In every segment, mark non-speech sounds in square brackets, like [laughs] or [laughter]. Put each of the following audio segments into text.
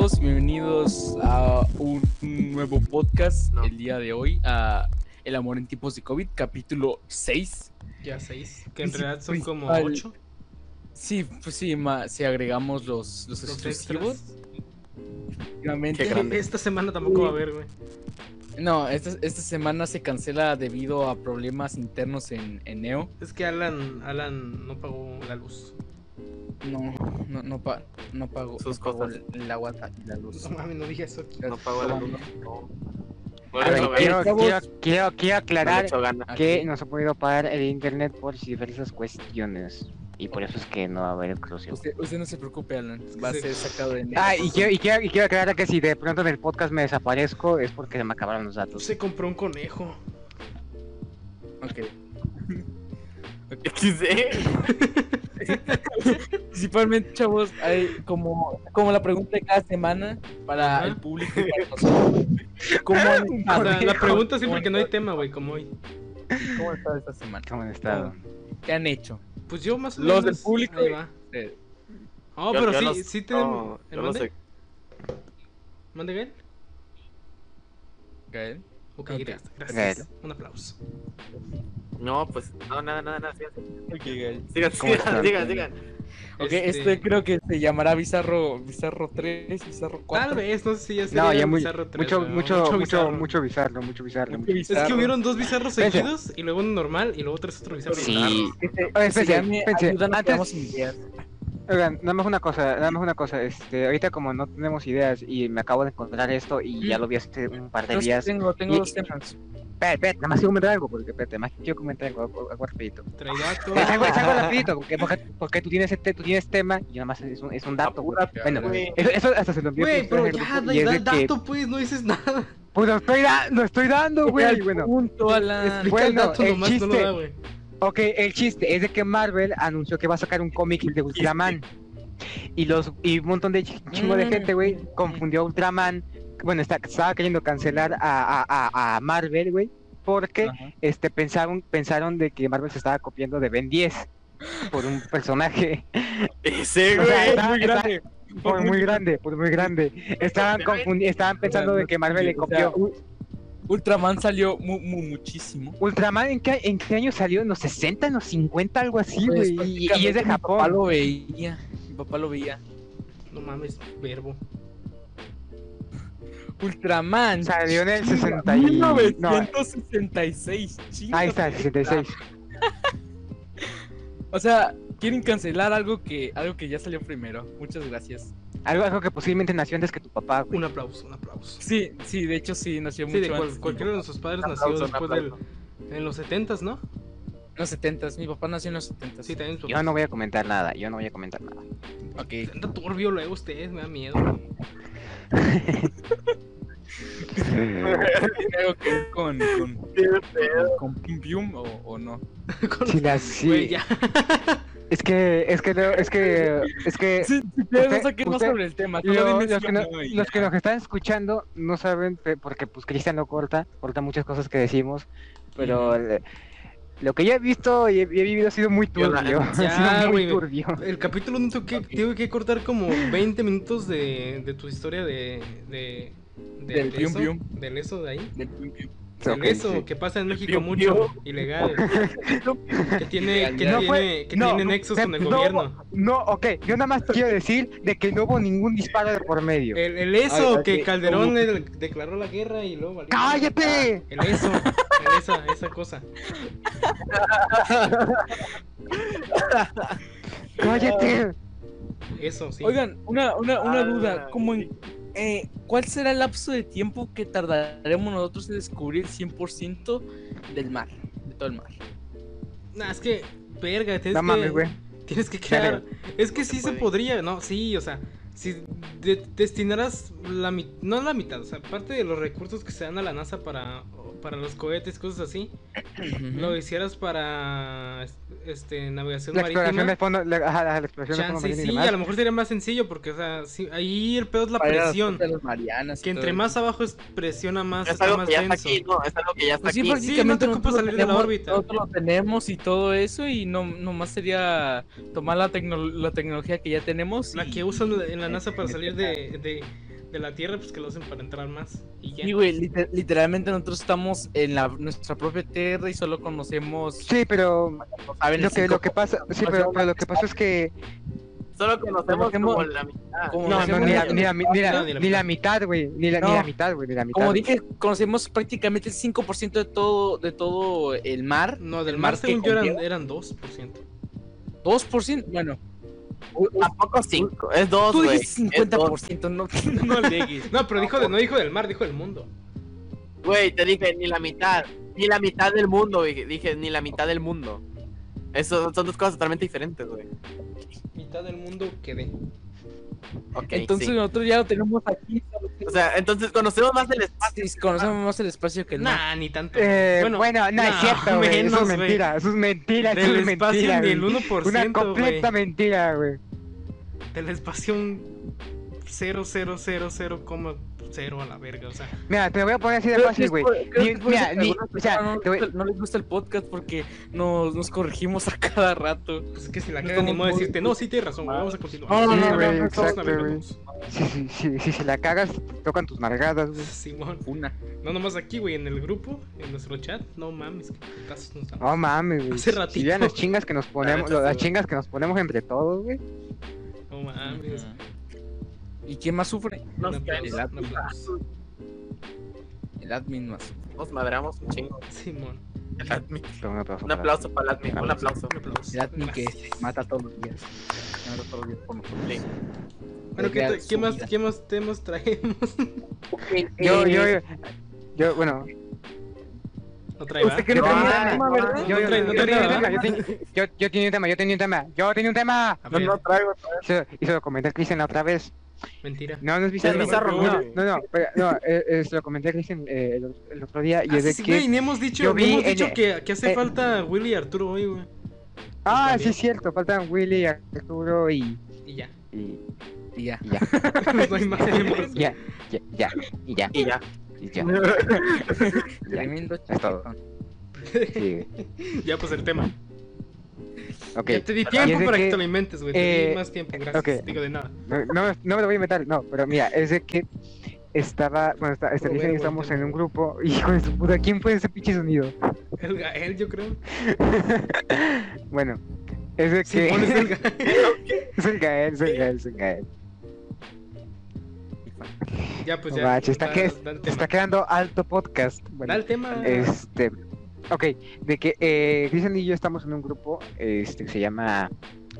Hola, ¿cómo están todos? Bienvenidos a un nuevo podcast No. el día de hoy, a El amor en tiempos de COVID, capítulo 6. Ya seis, que en realidad son como principal- ocho. Sí, pues sí, ma- si agregamos los, los, Los exclusivos. Esta semana tampoco va a haber, güey. No, esta, esta semana se cancela debido a problemas internos en, en Neo. Es que Alan, Alan no pagó la luz. No, no, no, pa- no pago, Sus no pago cosas. el agua y la luz. No mames, no dije eso aquí. No pago la luz. No. No A le ver, echo quiero, quiero, quiero, quiero aclarar ganas. que Aquí. no se ha podido pagar el internet por diversas cuestiones. Y por eso es que no va a haber exclusivo. Usted, usted no se preocupe, Alan, va a ser sacado de. Ah, y quiero, y, quiero, y quiero aclarar que si de pronto en el podcast me desaparezco es porque se me acabaron los datos. Se compró un conejo. Ok. XD. Principalmente, chavos, hay como, como la pregunta de cada semana para Ajá. el público para nosotros. ¿Cómo sea, [laughs] la pregunta siempre ¿Cómo que no hay tema, güey, como hoy. ¿Cómo han estado esta semana? ¿Cómo han estado? ¿Qué han hecho? Pues yo más o Los menos. del público Ahí va. Eh, Oh, Yo- pero yo sí, no- sí tenemos. no, ¿El yo no mande? sé. ¿Mande Gael? Gael. Ok, Ok. gracias. gracias. Gael. Un aplauso. No, pues, no, nada, nada, nada. Sigan, Ok, Gael. sigan, ¿Cómo sigan, sigan. sigan. Ok, Este, este creo que se llamará Bizarro, Bizarro 3, Bizarro 4. Tal vez, no sé si ya sería No, ya muy, Bizarro tres, mucho, güey, mucho, mucho, bizarro. mucho bizarro, mucho bizarro. Mucho mucho- Es que bizarro. hubieron dos bizarros seguidos y luego uno normal y luego tres otro bizarro. Sí. Este, se Ayúdanos, antes- ideas. Oigan, nada más una cosa, nada más una cosa, este, ahorita como no tenemos ideas y me acabo de encontrar esto y ya lo vi hace un par de sí días. tengo, tengo Y- dos temas. Espera, espera, nada más quiero comentar algo, porque espérate, más quiero comentar algo, algo, rapidito. Trae datos. Es algo, es algo rapidito, porque, porque, porque tú tienes este, tú tienes tema y nada más es un, es un dato, güey. Bueno, güey. eso, eso hasta se lo envié Güey, pero ya, da, el que, dato, pues, no dices nada. Pues lo estoy, da- lo estoy dando, güey. Bueno, punto, Alan. Explica bueno, el dato el nomás, no lo chiste- da, güey. ok, el chiste es de que Marvel anunció que va a sacar un cómic de Ultraman. Y los y un montón de ch- chingo de Mm. gente, güey, confundió a Ultraman. Bueno, está, estaba queriendo cancelar a, a, a, Marvel, güey, porque Ajá. este pensaron pensaron de que Marvel se estaba copiando de Ben 10 por un personaje Ese, O sea, güey. está- muy está- grande. por muy grande, por muy grande. Estaban confundi estaban pensando de que Marvel le O sea, copió. Ultraman salió mu- mu- muchísimo. Ultraman ¿en qué, en qué año salió? ¿En los 60, en los 50, algo así, Pues, güey? y, y es de Mi papá Japón. lo veía. Mi papá lo veía. No mames, verbo. Ultraman. Salió en el chinga, 60 y- 1966. chinga. Ahí está, 66. [laughs] O sea, quieren cancelar algo que algo que ya salió primero. Muchas gracias. Algo, algo que posiblemente nació antes que tu papá, güey. Un aplauso, un aplauso. Sí, sí, de hecho sí nació Sí, mucho de cual- antes. cualquiera de nuestros padres nació después del. En los 70s, ¿no? En los 70 mi papá nació en los 70 Sí, también mis Yo no voy a comentar nada, yo no voy a comentar nada. Ok. Anda turbio luego ustedes, me da miedo. ¿Tiene algo que ver con, con, con Pium o, o no? [laughs] Con- Sí, la- sí. Güey, ya. Es que, es que, no- es que, es que Sí, usted- más sobre el tema. lo- los, que no- los que nos están escuchando no saben, porque pues Cristian no corta, corta muchas cosas que decimos, pero le- lo que yo he visto y he, he vivido ha sido muy turbio. [laughs] ha Ya, sido muy güey. turbio. El capítulo no tengo que, tengo que cortar como 20 minutos de, de tu historia de. de, de Del de pium eso, pium. Del eso de ahí. Del Pum Pium. Del Ok, eso sí. que pasa en México mucho. Ilegal. [laughs] Que tiene, que No tiene, fue- que no, tiene nexos con el no, gobierno. No, ok, yo nada más quiero decir de que no hubo ningún disparo de por medio. El, el eso que Calderón ¿cómo? declaró la guerra y luego. valió. ¡Cállate! El eso. el esa, esa cosa. ¡Cállate! Eso, sí. Oigan, una, una, una Ah, duda. Como en, eh, ¿Cuál será el lapso de tiempo que tardaremos nosotros en descubrir 100% del mar? De todo el mar. Nah, es que. Verga, tienes No que. Tienes que crear. Es que No sí se podría, ¿no? Sí, o sea, si de- destinaras la mitad, no la mitad, o sea, parte de los recursos que se dan a la NASA para, para los cohetes, cosas así, lo hicieras para este navegación La exploración marítima. del fondo, la, ajá, la exploración fondo Chance, marino y sí, demás. a lo mejor sería más sencillo porque, o sea, sí, ahí el pedo es la Para presión. de las Marianas y Que entre más abajo es presiona más, Es está algo más que ya está denso. aquí, no, es algo que ya está Pues sí, aquí. Sí, no te nosotros salir de la tenemos- órbita. Nosotros lo tenemos y todo eso y no nomás sería tomar la, tecno- la tecnología que ya tenemos La y- que usan en la NASA para salir de, de, de la Tierra, pues que lo hacen para entrar más. Y ya. Sí, güey, liter- literalmente nosotros estamos en la, nuestra propia tierra y solo conocemos. Sí, pero ¿saben? lo que, lo que pasa, sí, pero, pero lo que pasa es que Solo conocemos como la mitad. como no, no, ni la, ni la, ni la- No, ni la mitad, güey, ni la, ni No. la mitad, güey, ni la mitad. Como dije, conocemos prácticamente el 5% de todo, de todo el mar. No, del el mar, según yo, eran, eran 2%. 2%, bueno. Tampoco cinco. Es dos, Tú güey. dices Es dos. 50%, [laughs] no, no alegues. No, pero dijo de, no dijo del mar, dijo del mundo. Güey, te dije ni la mitad. Ni la mitad del mundo, güey. Dije ni la mitad del mundo. Eso son dos cosas totalmente diferentes, güey. Mitad del mundo quedé. Entonces sí. nosotros ya lo tenemos aquí. O sea, entonces conocemos más del espacio. Sí, conocemos más el espacio que el mar. Nah, ni tanto. Eh, bueno, no, es nah, cierto, güey, eso es mentira, eso es mentira, eso Del es espacio mentira, ni el güey. 1%, Una completa mentira, güey. Del espacio un 0,000,0 a la verga, o sea. Mira, te lo voy a poner así de fácil, güey. mira, ni- o sea, personas te voy- no, les gusta el podcast porque nos, nos corregimos a cada rato. Pues es que si la cagan ni modo de decirte, no, sí tienes razón, güey, vamos a continuar. No, no, no, güey, no, no, exacto, güey. sí, sí, si la cagas, te tocan tus margadas, güey. [laughs] Simón. Una. No nomás aquí, güey, en el grupo, en nuestro chat. No mames, putazos nos. No mames, güey. Hace Si ratito. vean las chingas que nos ponemos, las chingas que nos ponemos entre todos, güey. No mames. ¿Y quién más sufre? Un Nos un aplauso. El admin más. Nos madreamos un chingo. Simón. El admin. Un aplauso Un para- aplauso para el admin. Un aplauso. Un aplauso. El admin que Gracias. se mata todos los días. Mata todos los días por nosotros. Sí. Bueno, ¿qué, ¿qué más. ¿qué más temas traemos? [laughs] Yo, yo, Eh, yo, yo, bueno, ¿No trae? ¿Usted que No, tenía no, tema, no, verdad? No yo, yo, trae- no yo tenía nada. tema, yo tenía- yo, yo tenía un tema, yo tenía un tema, yo tenía un tema. A ver, traigo. Y se lo comenté a Cristian otra vez. Mentira. No, no es bizarro. Es bizarro, no, güey. no, no, pero- no, eh, eh, se lo comenté a Cristian eh, el, el otro día y Ah, es de sí, que... güey, ni hemos dicho, yo vi hemos dicho que, que hace eh, falta Willy y Arturo hoy, güey. Ah, también. sí es cierto, faltan Willy, Arturo y... Y ya. y, Y ya. y ya, [laughs] no hay más [laughs] ya, ya, ya, y ya, Y ya. y ya, [laughs] ya, Tremendo es todo. sí, ya, pues el tema. Ok. Ya te di tiempo para que, que, te lo inventes, güey. Te di eh, más tiempo, gracias. Digo, de nada. No, no, no me lo voy a inventar, no, pero mira, es de que estaba, bueno, está, está que verbo, estamos en un grupo, [laughs] hijo de su puta, ¿quién fue ese pinche sonido? El Gael, yo creo. [laughs] bueno, es de que... Es el Gael. [laughs] es el Gael, es el Gael, es el Gael. Ya, pues No ya. manches, está, da- que- da está quedando alto podcast. Bueno, Da el tema. Este, ok, de que eh, Cristian y yo estamos en un grupo este, que se llama.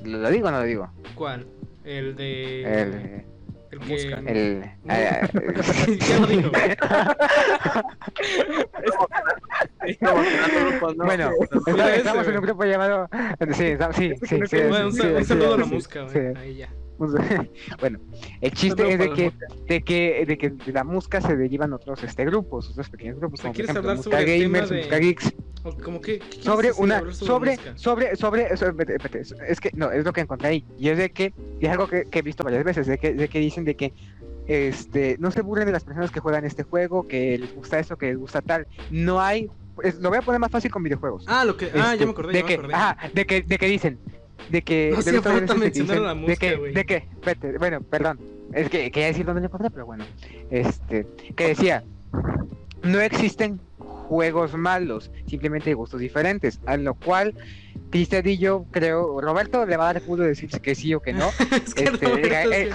¿Lo, lo digo o no lo digo? ¿Cuál? El de. El. el que. El No. [laughs] eh, ya lo dijo. [laughs] bueno, estamos en un grupo llamado. Sí, sí, sí, sí, un, saludo a la güey. Ahí ya. [laughs] Bueno, el chiste es de que, de que de que de la música se derivan otros este grupos, otros pequeños grupos, O sea, como ¿quieres ejemplo hablar sobre el tema Gamers, de- Geeks, como que. ¿qué quieres sobre una sobre sobre sobre espérate, espérate, es- que no es lo que encontré ahí y es de que y es algo que, que he visto varias veces de que de que dicen de que este no se burlen de las personas que juegan este juego que les gusta eso que les gusta tal no hay es- lo voy a poner más fácil con videojuegos Ah, lo que. Ah, Este, ya me acordé, de ya me que acordé. ajá, de que de que dicen de que No de falta mencionar la de que güey. de que espérate, bueno perdón es que quería decir dónde me acordé pero bueno este que decía no existen juegos malos, simplemente hay gustos diferentes, a lo cual Cristian y yo creo, Roberto le va a dar culo decir que sí o que no. [laughs] es que este, el [laughs] Gael,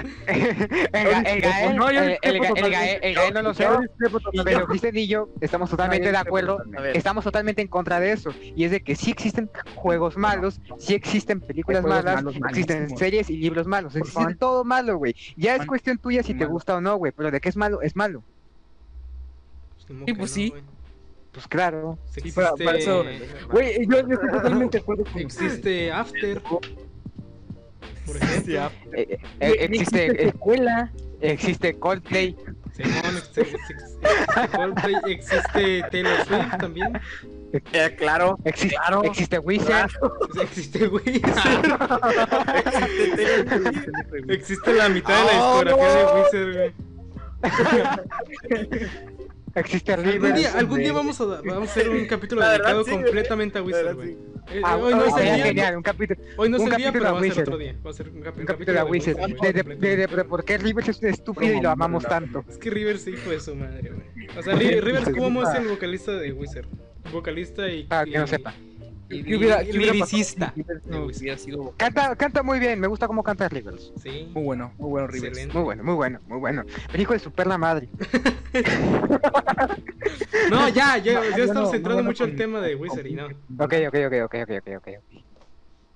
No, yo el- el discrepo Ga- el Gael- el Gael no lo sé, pero totalmente. Cristian y yo estamos totalmente de acuerdo, estamos totalmente en contra de eso, y es de que sí existen juegos malos, sí existen películas malas, malos, existen series y libros malos, Por existe favor. todo malo, güey. Ya es cuestión tuya si te gusta o no, güey, pero de que es malo, es malo. Como Sí, pues no, sí. Pues claro. Sí, Sí, para- para eso- existe- Güey, yo, yo estoy totalmente de acuerdo con Existe After. Por ejemplo. Ah, Eh, eh, eh, ni existe, secuela. existe Coldplay, Simón, existe, existe Coldplay, existe Taylor Swift también. Eh, claro. existe, Claro. existe Wizard, Existe Wizard. Existe- Existe la mitad de la Oh, discografía no. de Wizard, güey. Existe Algún Rivers. día, algún día vamos a, vamos a hacer un capítulo dedicado sí, completamente a Wizard, güey. Eh, Ah, hoy no es el sería día, genial, un capítulo, hoy no es un el día, capítulo pero va a ser Wizard. otro día. Va a ser un, capi- un un capítulo de Wizard. Wizard, De, de, de, de- por qué Rivers es un estúpido y lo amamos tanto. Es que Rivers hijo de su madre, güey. O sea, Ri- [laughs] Rivers Cuomo es el vocalista de Wizard. Vocalista y. Para que no sepa. Y, ¿Qué hubiera, qué hubiera pasado no hubiera sido Canta, canta muy bien, me gusta cómo canta Rivers. Sí. muy bueno, muy bueno Rivers. Excelente. Muy bueno, muy bueno, muy bueno. El hijo de su perla madre. [laughs] [laughs] No, ya, ya, No, ya no, estamos no, entrando no, mucho no, al tema de Wizard y no. Ok, ok, ok, ok, ok, ok, ok.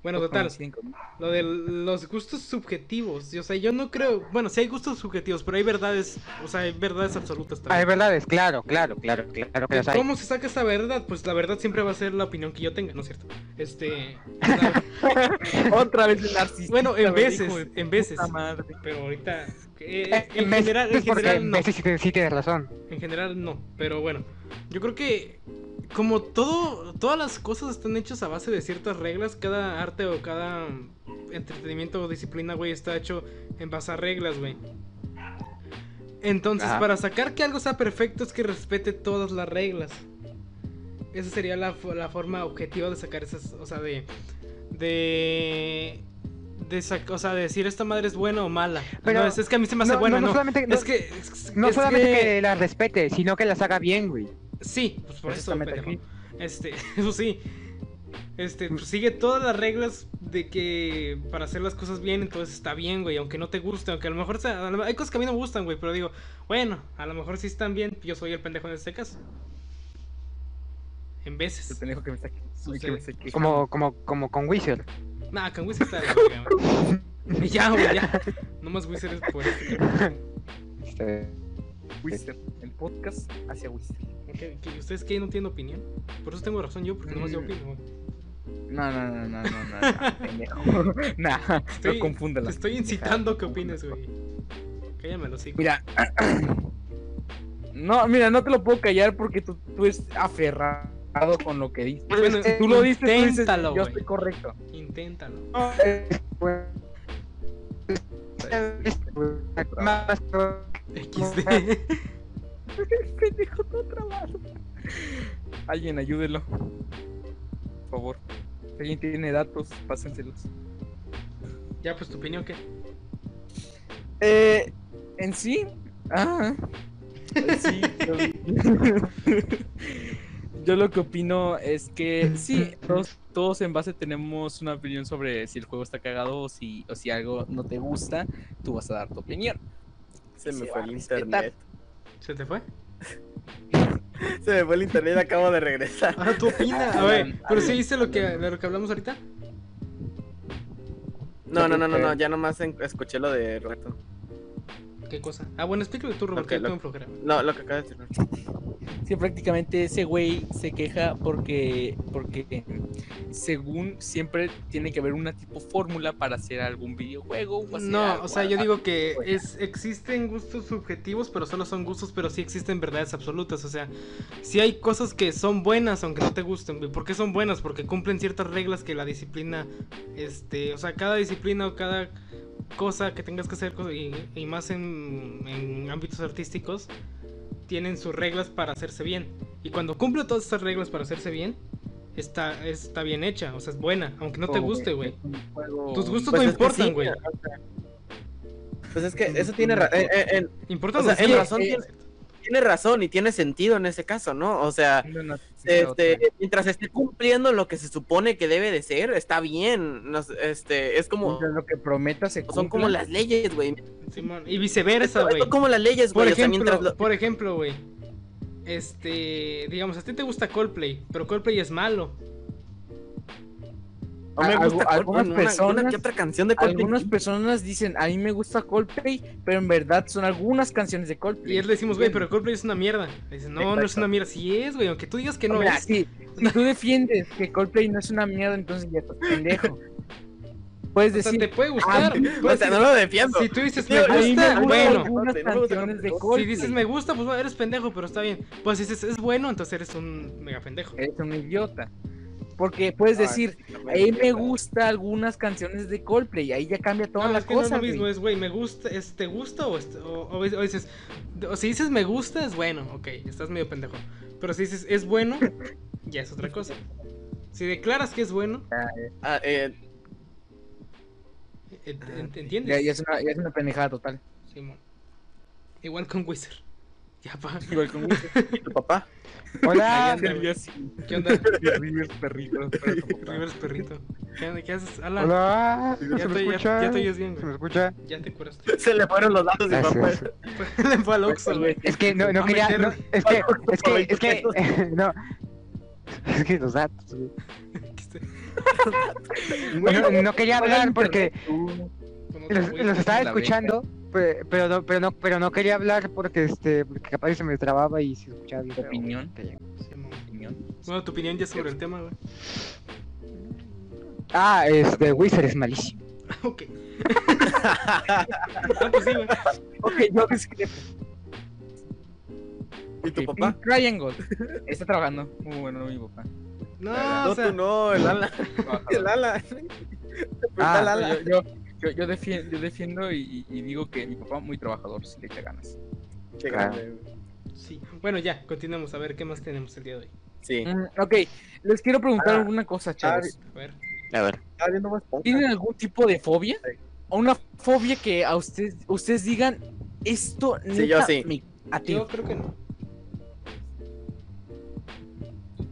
Bueno, total, lo de los gustos subjetivos. O sea, yo no creo. Bueno, sí hay gustos subjetivos, pero hay verdades. O sea, hay verdades absolutas Hay también. verdades, claro, claro, claro, claro que las hay. ¿Cómo se saca esa verdad? Pues la verdad siempre va a ser la opinión que yo tenga, ¿no es cierto? Este. la- [laughs] Otra vez el narcisista. Bueno, en veces, en veces. madre. Pero ahorita. Eh, en general, en general no. Messi sí, sí tienes razón. En general no, pero bueno, yo creo que como todo, todas las cosas están hechas a base de ciertas reglas, cada arte o cada entretenimiento o disciplina, güey, está hecho en base a reglas, güey. Entonces, Ajá. para sacar que algo sea perfecto es que respete todas las reglas. Esa sería la, la forma objetiva de sacar esas, o sea, de... De... De o sea, de decir esta madre es buena o mala. Pero no, es, es que a mí se me hace No, buena, no, no no. solamente, no, es que... es- no es solamente que- que... la respete, sino que las haga bien, güey. Sí, pues por eso, pendejo. Este, [laughs] eso sí. Este, pues sigue todas las reglas de que para hacer las cosas bien, entonces está bien, güey. Aunque no te guste, aunque a lo mejor sea, hay cosas que a mí no me gustan, güey. Pero digo, bueno, a lo mejor sí están bien. Yo soy el pendejo en este caso. En El veces. pendejo que me está, que Sucede. me está quejando. Como, como, como con Wizard. Nah, con Wizard está de la verga, güey. Ya, güey, ya. No más Wizard es por este. Wizard, el podcast hacia Wizard. ¿Qué- qué- ¿Ustedes qué? ¿No tienen opinión? Por eso tengo razón yo, porque nomás yo Mm. opino, güey. No, no, no, no, no, no, [laughs] pendejo. [laughs] Nah, Estoy- no confúndala. Te estoy incitando a que opines, güey. Cállame los hijos. Mira. [clears throat] No, mira, no te lo puedo callar porque tú, tú eres aferrado con lo que dices. Bueno, si tú lo dices, tú dices, inténtalo, yo estoy correcto. Inténtalo. pues, más- XD. pendejo todo trabado. Alguien ayúdelo. Por favor. Si alguien tiene datos, pásenselos. ya, pues tu opinión, ¿qué? Eh, en sí. Ah. Sí, [laughs] yo, lo que opino es que [laughs] sí, todos, todos en base tenemos una opinión sobre si el juego está cagado o si, o si algo no te gusta, tú vas a dar tu opinión. Se me Se fue el internet. ¿Se te fue? [laughs] Se me fue el internet, acabo de regresar. Ah, tú opinas. [laughs] A ver, pero sí dice lo que, de lo que hablamos ahorita. No, no, no, no, no, ya nomás en- escuché lo de Roberto. ¿Qué cosa? Ah, bueno, explícalo tú, Roberto, Ok, yo lo- tengo un flojera. No, lo que acaba de decir. Sí, prácticamente ese güey se queja porque, porque según siempre tiene que haber una tipo fórmula para hacer algún videojuego. o hacer No, algo, o sea, yo digo que es, existen gustos subjetivos, pero solo son gustos, pero sí existen verdades absolutas. O sea, sí hay cosas que son buenas, aunque no te gusten. ¿Por qué son buenas? Porque cumplen ciertas reglas que la disciplina, este, o sea, cada disciplina o cada cosa que tengas que hacer, y, y más en, en ámbitos artísticos, tienen sus reglas para hacerse bien. Y cuando cumple todas esas reglas para hacerse bien, está, está bien hecha, o sea, es buena, aunque no te guste, güey. juego- Tus gustos Pues no importan, sí, güey. o sea, Pues es que eso tiene ra- eh, eh, eh, Importan O sea, en razón tiene- tiene razón y tiene sentido en ese caso, ¿no? O sea, No, no, este, otra. mientras esté cumpliendo lo que se supone que debe de ser, está bien. Nos- este, es como Mientras lo que prometa se son como las leyes, güey. Simón, Y viceversa, güey. Son como las leyes, Por güey. O sea, ejemplo, lo- por ejemplo, güey. Este, digamos, a ti te gusta Coldplay, pero Coldplay es malo. No me gusta algunas una- una personas- que otra canción de Coldplay. Algunas personas dicen, a mí me gusta Coldplay, pero en verdad son algunas canciones de Coldplay. Y él le decimos, güey, pero Coldplay es una mierda. Le dicen, no, no es una mierda. Sí es, güey, aunque tú digas que no Mira, es. sí, si tú defiendes que Coldplay no es una mierda, entonces ya estás pendejo. [laughs] Puedes O sea, decir, te puede gustar. O Puedes sea, decir- no lo defiendo. si tú dices, me gusta, bueno. No. Si dices, me gusta, pues bueno, eres pendejo, pero está bien. Pues si dices, es bueno, entonces eres un mega pendejo. Eres un idiota. Porque puedes Ah, decir, sí, a mí me gusta algunas canciones de Coldplay y ahí ya cambia toda No, la es que no cosa. es lo mismo, güey. es, güey, me gusta, es, ¿te gusta o, o, o- o dices, o si dices me gusta, es bueno, ok, estás medio pendejo. Pero si dices es bueno, [laughs] ya es otra cosa. Si declaras que es bueno, Ah, eh, ent- ent- ¿entiendes? Ya, ya es una, ya es una pendejada total. Simón. Igual con Wizard. Ya, pa. Igual con. ¿y tu papá? Hola. ¿Qué onda? [laughs] Rivers perrito. Rivers [laughs] perrito. ¿Qué, onda? ¿Qué haces? Hola. ¿Se Ya te- ya- escucha? ya te oyes bien, güey. ¿Se me escucha? ya te curaste. [laughs] Se le fueron los datos de papá. Le fue al Oxxo, güey. Es que no, no quería. no, es que, es que, es que, no. Es que los datos, güey. No, no quería hablar porque los, los estaba escuchando, pe- pero no, pero no, pero no quería hablar porque este, porque capaz se me trababa y se escuchaba bien. feo. Opinión. Bueno, tu opinión ya sobre el tema, güey. Ah, este, Wizard es malísimo. [laughs] Ok. [laughs] ah, pues sí, güey. Ok, yo discrepo. ¿Y tu papá? Triangle. Está trabajando. Muy bueno mi papá. No, No, o sea, tú no, el ala. El ala. Ah, el ala. Yo, yo, yo, yo defiendo, yo defiendo y, y digo que mi papá muy trabajador, si le echa ganas. Qué grande, sí. Bueno, ya, continuemos a ver qué más tenemos el día de hoy. Sí. Mm, ok, les quiero preguntar Ah, alguna cosa, chavos. A ver. A ver. ¿Tienen algún tipo de fobia? Sí. ¿O una fobia que a ustedes, ustedes digan, esto Sí, yo neta sí. me- a ti? Yo creo que no.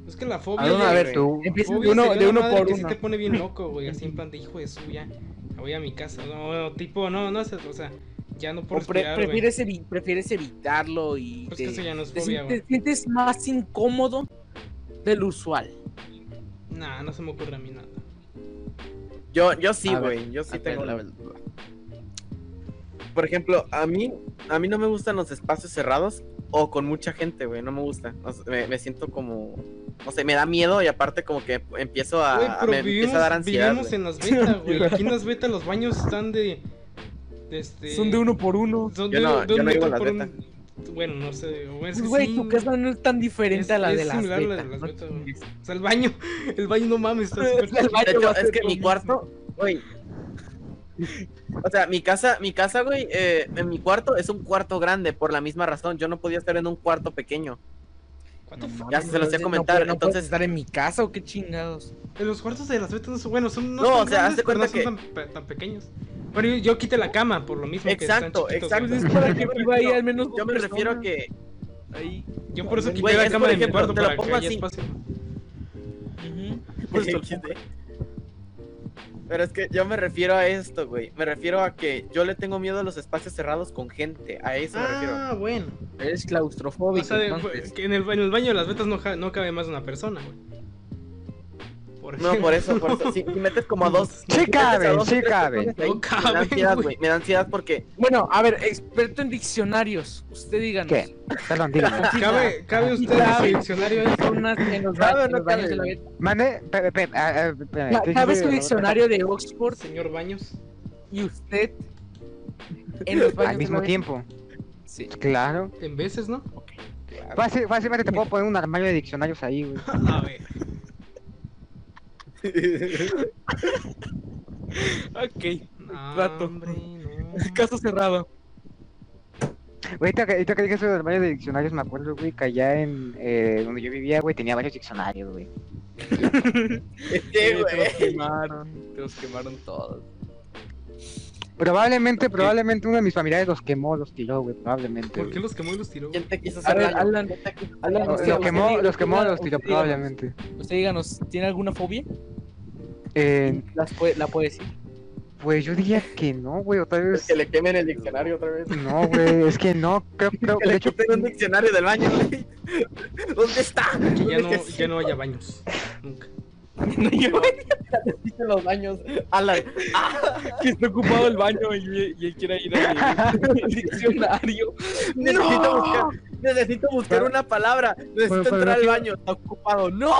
Es que la fobia. A ver, ya- a ver, tú. Empiecen de fobia uno, de uno por que uno. te pone bien [laughs] loco, güey. Así en plan de hijo de suya. Voy a mi casa. No, no, tipo, no, no, o sea, ya no ¿O puedo pre- prefieres, evi- prefieres evitarlo y Pues te, que eso ya no es te fobia, sientes, güey. sientes más incómodo del usual? Nah, no se me ocurre a mí nada. Yo, yo sí, güey. Yo sí A tengo ver, la a ver. Por ejemplo, a mí, a mí no me gustan los espacios cerrados o con mucha gente, güey. No me gusta. O sea, me, me siento como, no sé, me da miedo y aparte como que empiezo a, Güey, a- pero me vivimos, empieza a dar ansiedad. vivimos güey. en las betas, [laughs] güey. Aquí en las betas los baños están de. de este, Son de uno por uno. Son Yo de, no- de yo un no vivo metro en las por betas. un. Bueno, no sé. o es que Güey, sí, tu casa no es tan diferente Es- a la es de las similar a la de betas, güey. O sea, el baño. [laughs] El baño no mames, está [laughs] súper El baño De hecho, es que mi cuarto, güey. O sea, mi casa, mi casa, güey, eh, en mi cuarto es un cuarto grande por la misma razón. Yo no podía estar en un cuarto pequeño. No Ya se los comentar, puedo- no puedes entonces- estar en mi casa o qué chingados? En los cuartos de las betas no son buenos, son no, No, son o sea, grandes, no cuenta son tan, pe- tan pequeños. Bueno, yo, yo quité la cama por lo mismo que Exacto, están chiquitos, exacto. Pues es para que [laughs] viva ahí al menos Yo me refiero a que Ahí. Yo por eso quité Güey, la cama de mi cuarto te para que pongo haya así. espacio. Ujú. [laughs] Por eso el Pero es que yo me refiero a esto, güey. Me refiero a que yo le tengo miedo a los espacios cerrados con gente. A eso me refiero. Ah, bueno. Eres O claustrofóbico. sea, de- entonces. que en, el, en el baño de las betas no, no cabe más de una persona, güey. Por No, por eso, por eso. Si, si metes como a dos. Sí si caben, dos sí caben. personas ahí, No Me caben, da ansiedad, güey. Me da ansiedad porque. Bueno, a ver, experto en diccionarios. Usted díganos. ¿Qué? Perdón, dígame. ¿Cabe, cabe usted cabe. en su diccionario en los, Cabe o no cabe? de la vida. Mande, pe- pe- ah, ah, espérame, Ca- ¿qué ¿Cabe su diccionario de Oxford Señor Baños. y usted en los baños Al de mismo tiempo. Sí. Claro. En veces, ¿no? Fácil, fácilmente te puedo poner un armario de diccionarios ahí, güey. [laughs] A ver. Ok. No, hombre, no. [laughs] Caso cerrado. Güey, ahorita que, ahorita que dije eso del armario de diccionarios, me acuerdo, güey, que allá en eh, donde yo vivía, güey, tenía varios diccionarios, güey. [laughs] Sí, te los güey. quemaron. Te los quemaron todos. Probablemente, probablemente uno de mis familiares los quemó, los tiró, güey, probablemente. ¿Por qué los quemó y los tiró? ¿Quién te quiso hacer? Alan, Alan, Los, usted- los quemó, usted- los quemó, los tiró usted probablemente. Usted díganos, ¿tiene alguna fobia? Eh, Las puede- ¿La puede decir? pues yo diría que no, güey, otra vez. Que le quemen el diccionario otra vez. No, güey, es que no, creo, [laughs] creo, Que de le hecho, quiten un diccionario del baño, güey. [laughs] ¿Dónde está? Que ya no, ya no haya baños. Nunca. No, yo- necesito los baños. Alan. [laughs] que está ocupado el baño y, y él quiere ir al [laughs] diccionario. Necesito buscar, necesito buscar una palabra. Necesito Pero- pero entrar no al baño. Está ocupado. ¡No!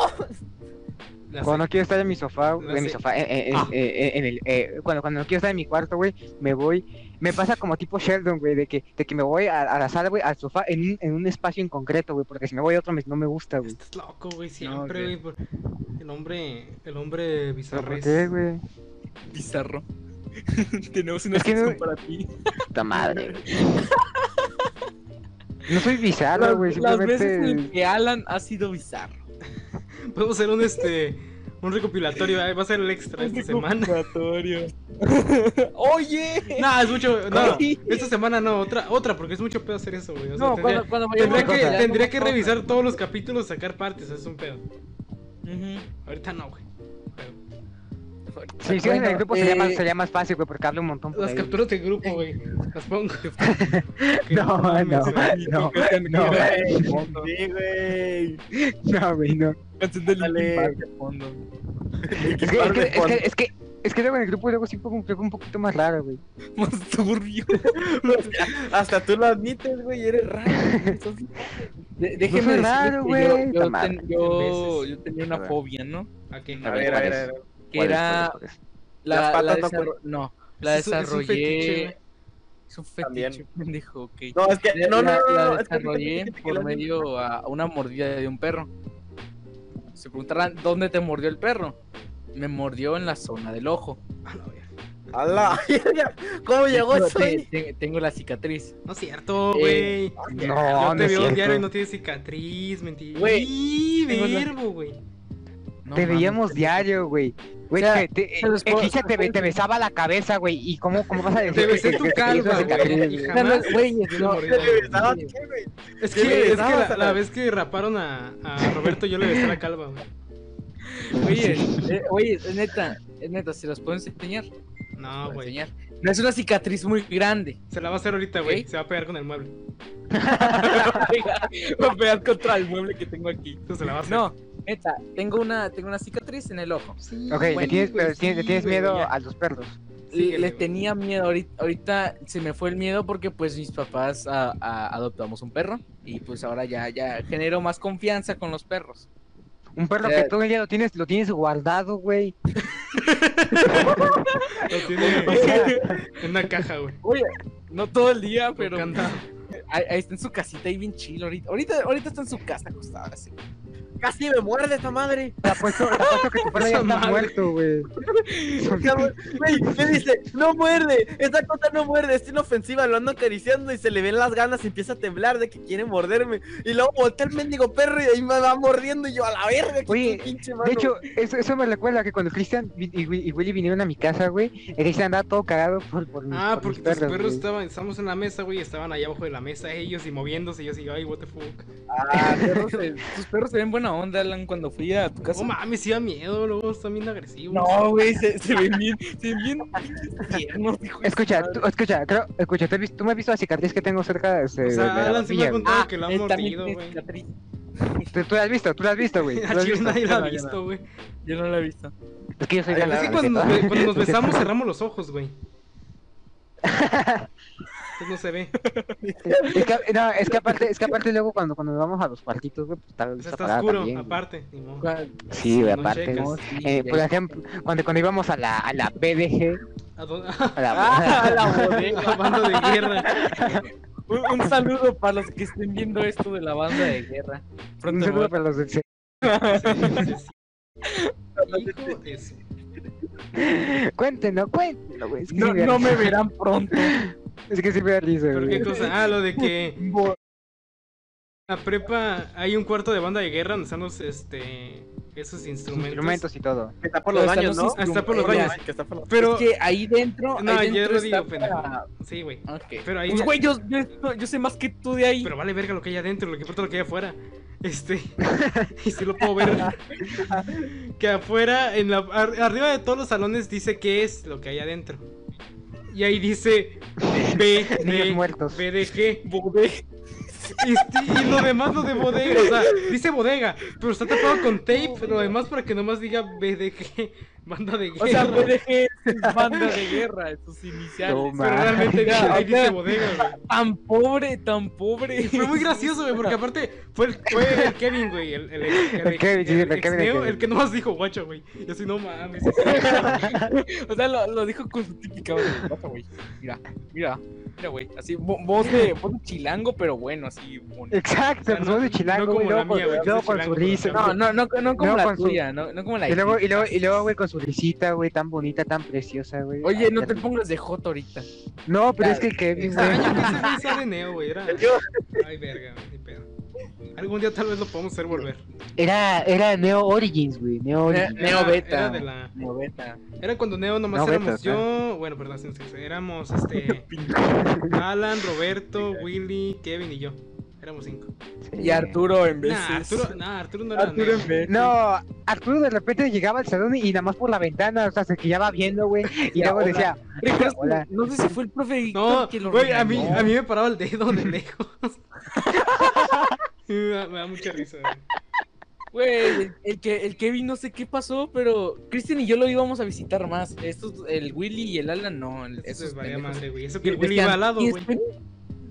Cuando no quiero estar en mi sofá, La en mi sé. sofá, eh, eh, eh, Ah. eh, en el, eh, cuando, cuando no quiero estar en mi cuarto, güey, me voy me pasa como tipo Sheldon, güey, de que, de que me voy a, a la sala, güey, al sofá, en un, en un espacio en concreto, güey, porque si me voy a otro no me gusta, güey. Estás loco, güey, siempre, güey. por- El hombre, el hombre ¿Pero bizarro. ¿Por qué, güey? Bizarro. [laughs] Tenemos una no- sección para ti. Puta madre, güey. [laughs] No soy bizarro, güey, las veces en simplemente... que Alan ha sido bizarro. [laughs] Podemos hacer un este un recopilatorio, eh, va a ser el extra esta semana. Recopilatorio. [laughs] Oye. No, es mucho, no, esta semana no, otra, otra, porque es mucho pedo hacer eso, güey. O sea, No, tendría, cuando, cuando tendría que, cosa. tendría que revisar todos los capítulos, sacar partes, es un pedo. Ahorita no, güey. Si hicieras en el Bueno, grupo sería, más, eh, sería más fácil, güey, porque hablo un montón por Las ahí. capturas de grupo, güey. Las pongo. [laughs] Que No, no, no, no. Sí, güey. No, güey, no. Canción de fondo. Es que, es que, es que, es que, es que luego en el grupo luego sí pongo un juego un poquito más raro, güey. Más turbio. [laughs] Hasta tú lo admites, güey, eres raro. No déjeme raro, güey, yo, puta yo, madre. ten- yo, veces. yo tenía una fobia, ¿no? A ver, a ver, a ver. Que ¿Cuál es, era cuál es, cuál es? la, Las la patas no la desarrollé. fetiche, güey. Es un fetiche, También. [laughs] pendejo, ok. No, es que no, no, la- no, la desarrollé por medio a una mordida de un perro. Se preguntarán dónde te mordió el perro. Me mordió en la zona del ojo. A la ¿Cómo llegó Tengo- eso te- ahí? te- tengo la cicatriz. No es cierto, Eh, güey. No, Yo no te veo diario y no tienes cicatriz, mentira. Güey, verbo, güey. No Te mames, veíamos diario, güey. Güey, O sea, te, se te, besaba la cabeza, güey. ¿Y cómo, cómo vas a decir Te besé tu calva, güey. güey? No. Es ¿Qué que, es que la, a la- la vez que raparon a, a Roberto, yo le besé la calva, güey. Oye, eh, oye, es neta, es neta, ¿se los puedo enseñar? No, güey. No es una cicatriz muy grande. Se la va a hacer ahorita, güey. Se va a pegar con el mueble. [laughs] [laughs] Voy a pegar contra el mueble que tengo aquí. Entonces se la va a hacer. No, neta, tengo una, tengo una cicatriz en el ojo. Sí, Ok, le güey, tienes, güey, pero tienes, le sí, tienes miedo ya. a los perros. Síguele, le tenía miedo, ahorita, ahorita se me fue el miedo porque pues mis papás a- a- adoptamos un perro y pues ahora ya, ya genero más confianza con los perros. Un perro que todo el día lo tienes, lo tienes guardado, güey. [laughs] Lo tiene en una caja, güey. Oye, no todo el día, pero ahí, ahí está en su casita ahí bien chill ahorita. Ahorita, ahorita está en su casa acostada así. Casi me muerde esta madre. Te apuesto, te apuesto que tu perro ya Esa está madre. muerto, güey. Güey, me dice, no muerde, esta cosa no muerde, es inofensiva, lo ando acariciando y se le ven las ganas y empieza a temblar de que quiere morderme. Y luego voltea el mendigo perro y ahí me va mordiendo y yo a la verga, que Oye, pinche mano. De hecho, eso, eso me recuerda que cuando Cristian y, Willy vinieron a mi casa, güey, Cristian andaba todo cagado por, por mis, Ah, por mis porque tus perros estaban, estábamos en la mesa, güey, estaban allá abajo de la mesa ellos y moviéndose y yo así, ay, what the fuck. Ah, perros, eh, [laughs] tus perros se ven buena onda, Alan, cuando fui a tu casa. Oh mames, sí da miedo, luego están bien agresivos. No, güey, se, se ven bien, se ven bien pinches tiernos, hijo de Escucha, tú, escucha, creo, escucha, ¿tú, me has visto la cicatriz que tengo cerca este, O de, sea, de la Alan sí me ha contado que lo han mordido, güey. ¿Tú, tú la has visto, tú la has visto, güey. [laughs] ¿Tú A la Chile nadie lo ha No, no. visto, güey. Yo no lo he visto. Es que yo soy Ay, de la Es que la- cuando nos, ¿no? cuando No besamos cerramos los ojos, güey. [laughs] Entonces no se ve. Es que, no, es que aparte, es que aparte luego cuando, cuando nos vamos a los cuartitos, güey, pues está, está oscuro, también, aparte. ni modo. Sí, güey, no aparte. checas. ¿no? No, sí, Eh, por ejemplo, cuando, cuando íbamos a la, a la BDG, ¿A dónde? [laughs] [laughs] a la, Ah, la bodega. De guerra. [laughs] Un, un saludo para los que estén viendo esto de la banda de guerra. un saludo para los del C- Sí, sí, sí. Hijo de su- Cuéntenlo, cuéntenlo, güey. Es que no, no me verán pronto. Es que sí me da risa, ¿Pero güey. qué cosa? Ah, lo de que [laughs] en la prepa hay un cuarto de banda de guerra donde están los, este, esos instrumentos. Instrumentos y todo. Que está por los baños, ¿no? Ah, está por los baños. Que está por los Pero, Es que ahí dentro. No, ahí dentro lo digo, pendejo. para- sí, güey. Ok. Pero ahí- Pues, güey, yo, yo, yo sé más que tú de ahí. Pero vale verga lo que hay adentro, lo que importa lo que hay afuera. Este, [laughs] y si lo puedo ver. [laughs] que afuera, en la, ar- arriba de todos los salones dice qué es lo que hay adentro. Y ahí dice B, [laughs] Niños D, muertos. B de G. Bodega. Y, y lo demás lo de bodega, o sea, dice bodega, pero está tapado con tape, lo demás para que nomás diga BDG. Banda de guerra. O sea, fue de banda de guerra, sus iniciales. No, Pero realmente Ya, ahí dice bodega, güey. Tan pobre, tan pobre. Y fue muy gracioso, güey, porque aparte fue el, fue el Kevin, güey, el, el, el, El Kevin, sí, el Kevin, el Neo, Kevin. el que nomás dijo guacho, güey. Y así, no mames. [laughs] O sea, lo, lo dijo con su típica voz de "Guacha, güey. Mira, mira, mira, güey. Así, vo- voz de, voz de chilango, pero bueno, así. bonito. Exacto, sea, pues no- vos de no chilango, como güey, la mía, con- güey, luego con su risa. No, no, no, no como la tuya, no, no como la Y luego, y luego, y luego, güey, con su risita, güey, tan bonita, tan preciosa, güey. Oye, Ay, no te pongas de joto ahorita. No, pero es que Kevin, güey. Ese güey de Neo, güey. Era... Yo, Ay, verga, güey, ni pedo. Algún día tal vez lo podamos hacer volver. Era, era Neo Origins, güey, Neo Era- Origins. Neo Era- Beta. Era de la... Neo beta. Era cuando Neo nomás No, éramos betas, yo, bueno, perdón, sí, sí, sí, éramos este [laughs] Alan, Roberto, Willy, Kevin y yo. Éramos cinco. Y Arturo en vez Nah, Arturo, nah, Arturo no era Arturo en vez. No, Arturo de repente llegaba al salón y nada más por la ventana, o sea, se quedaba viendo, güey, y [laughs] luego decía, ¿Recuerdas que- Hola. No sé si fue el profe No, que lo güey, a mí, a mí me paraba el dedo de lejos. [laughs] me, da, me da mucha risa, güey. Güey, el, el que, el Kevin no sé qué pasó, pero Cristian y yo lo íbamos a visitar más. Estos, el Willy y el Alan no. el- Eso es madre, güey. Eso que el Willy iba al lado, "¿Y güey.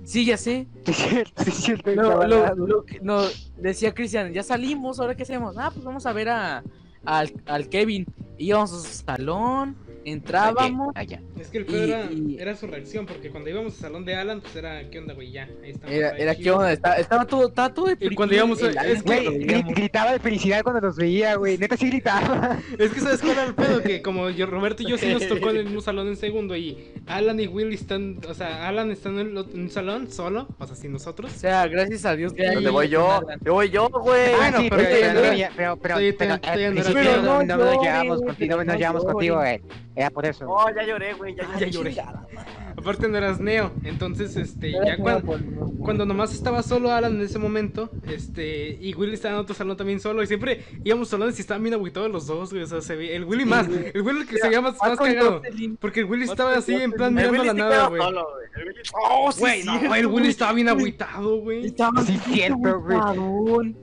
Este?". Sí, ya sé. [laughs] No, lo, lo que- no, decía Cristian, ya salimos, ¿ahora qué hacemos? Ah, pues vamos a ver a, al, al Kevin. Íbamos a su salón, entrábamos. Allá. Es que el pedo Y- era, y- era su reacción, porque cuando íbamos al salón de Alan, pues era, ¿qué onda, güey? Ya, ahí estamos. Era, ahí era qué onda, estaba, estaba todo, estaba todo deprimido. cuando íbamos a- es que- Güey, gritaba de felicidad cuando nos veía, güey, neta sí gritaba. [laughs] Es que sabes cuál era el pedo, que como yo, Roberto y yo sí nos tocó en el mismo salón en segundo y Alan y Willy están, o sea, Alan está en, el- en un salón solo, o sea, sin nosotros. O sea, gracias a Dios. que ¿Dónde hay voy yo? ¿Dónde voy yo, güey? Ah, bueno, sí, pero pero, pero, pero, no nos llevamos contigo, no Era por eso. Oh, ya lloré, güey. Ya, Ya lloré. Chingada. Aparte no eras Neo, entonces, este, ya como cuando, por- cuando nomás estaba solo Alan en ese momento, este, y Willy estaba en otro salón también solo, y siempre íbamos salones y estaban bien agüitados los dos, güey, o sea, se ve, el Willy más, el Willy el que se veía más, más cagado, porque el Willy estaba así en plan mirando a la nada, güey. solo, güey. El Willy- Oh, sí, Güey, no, el Willy estaba bien güey. agüitado, güey. Estaba Sí, cierto, güey.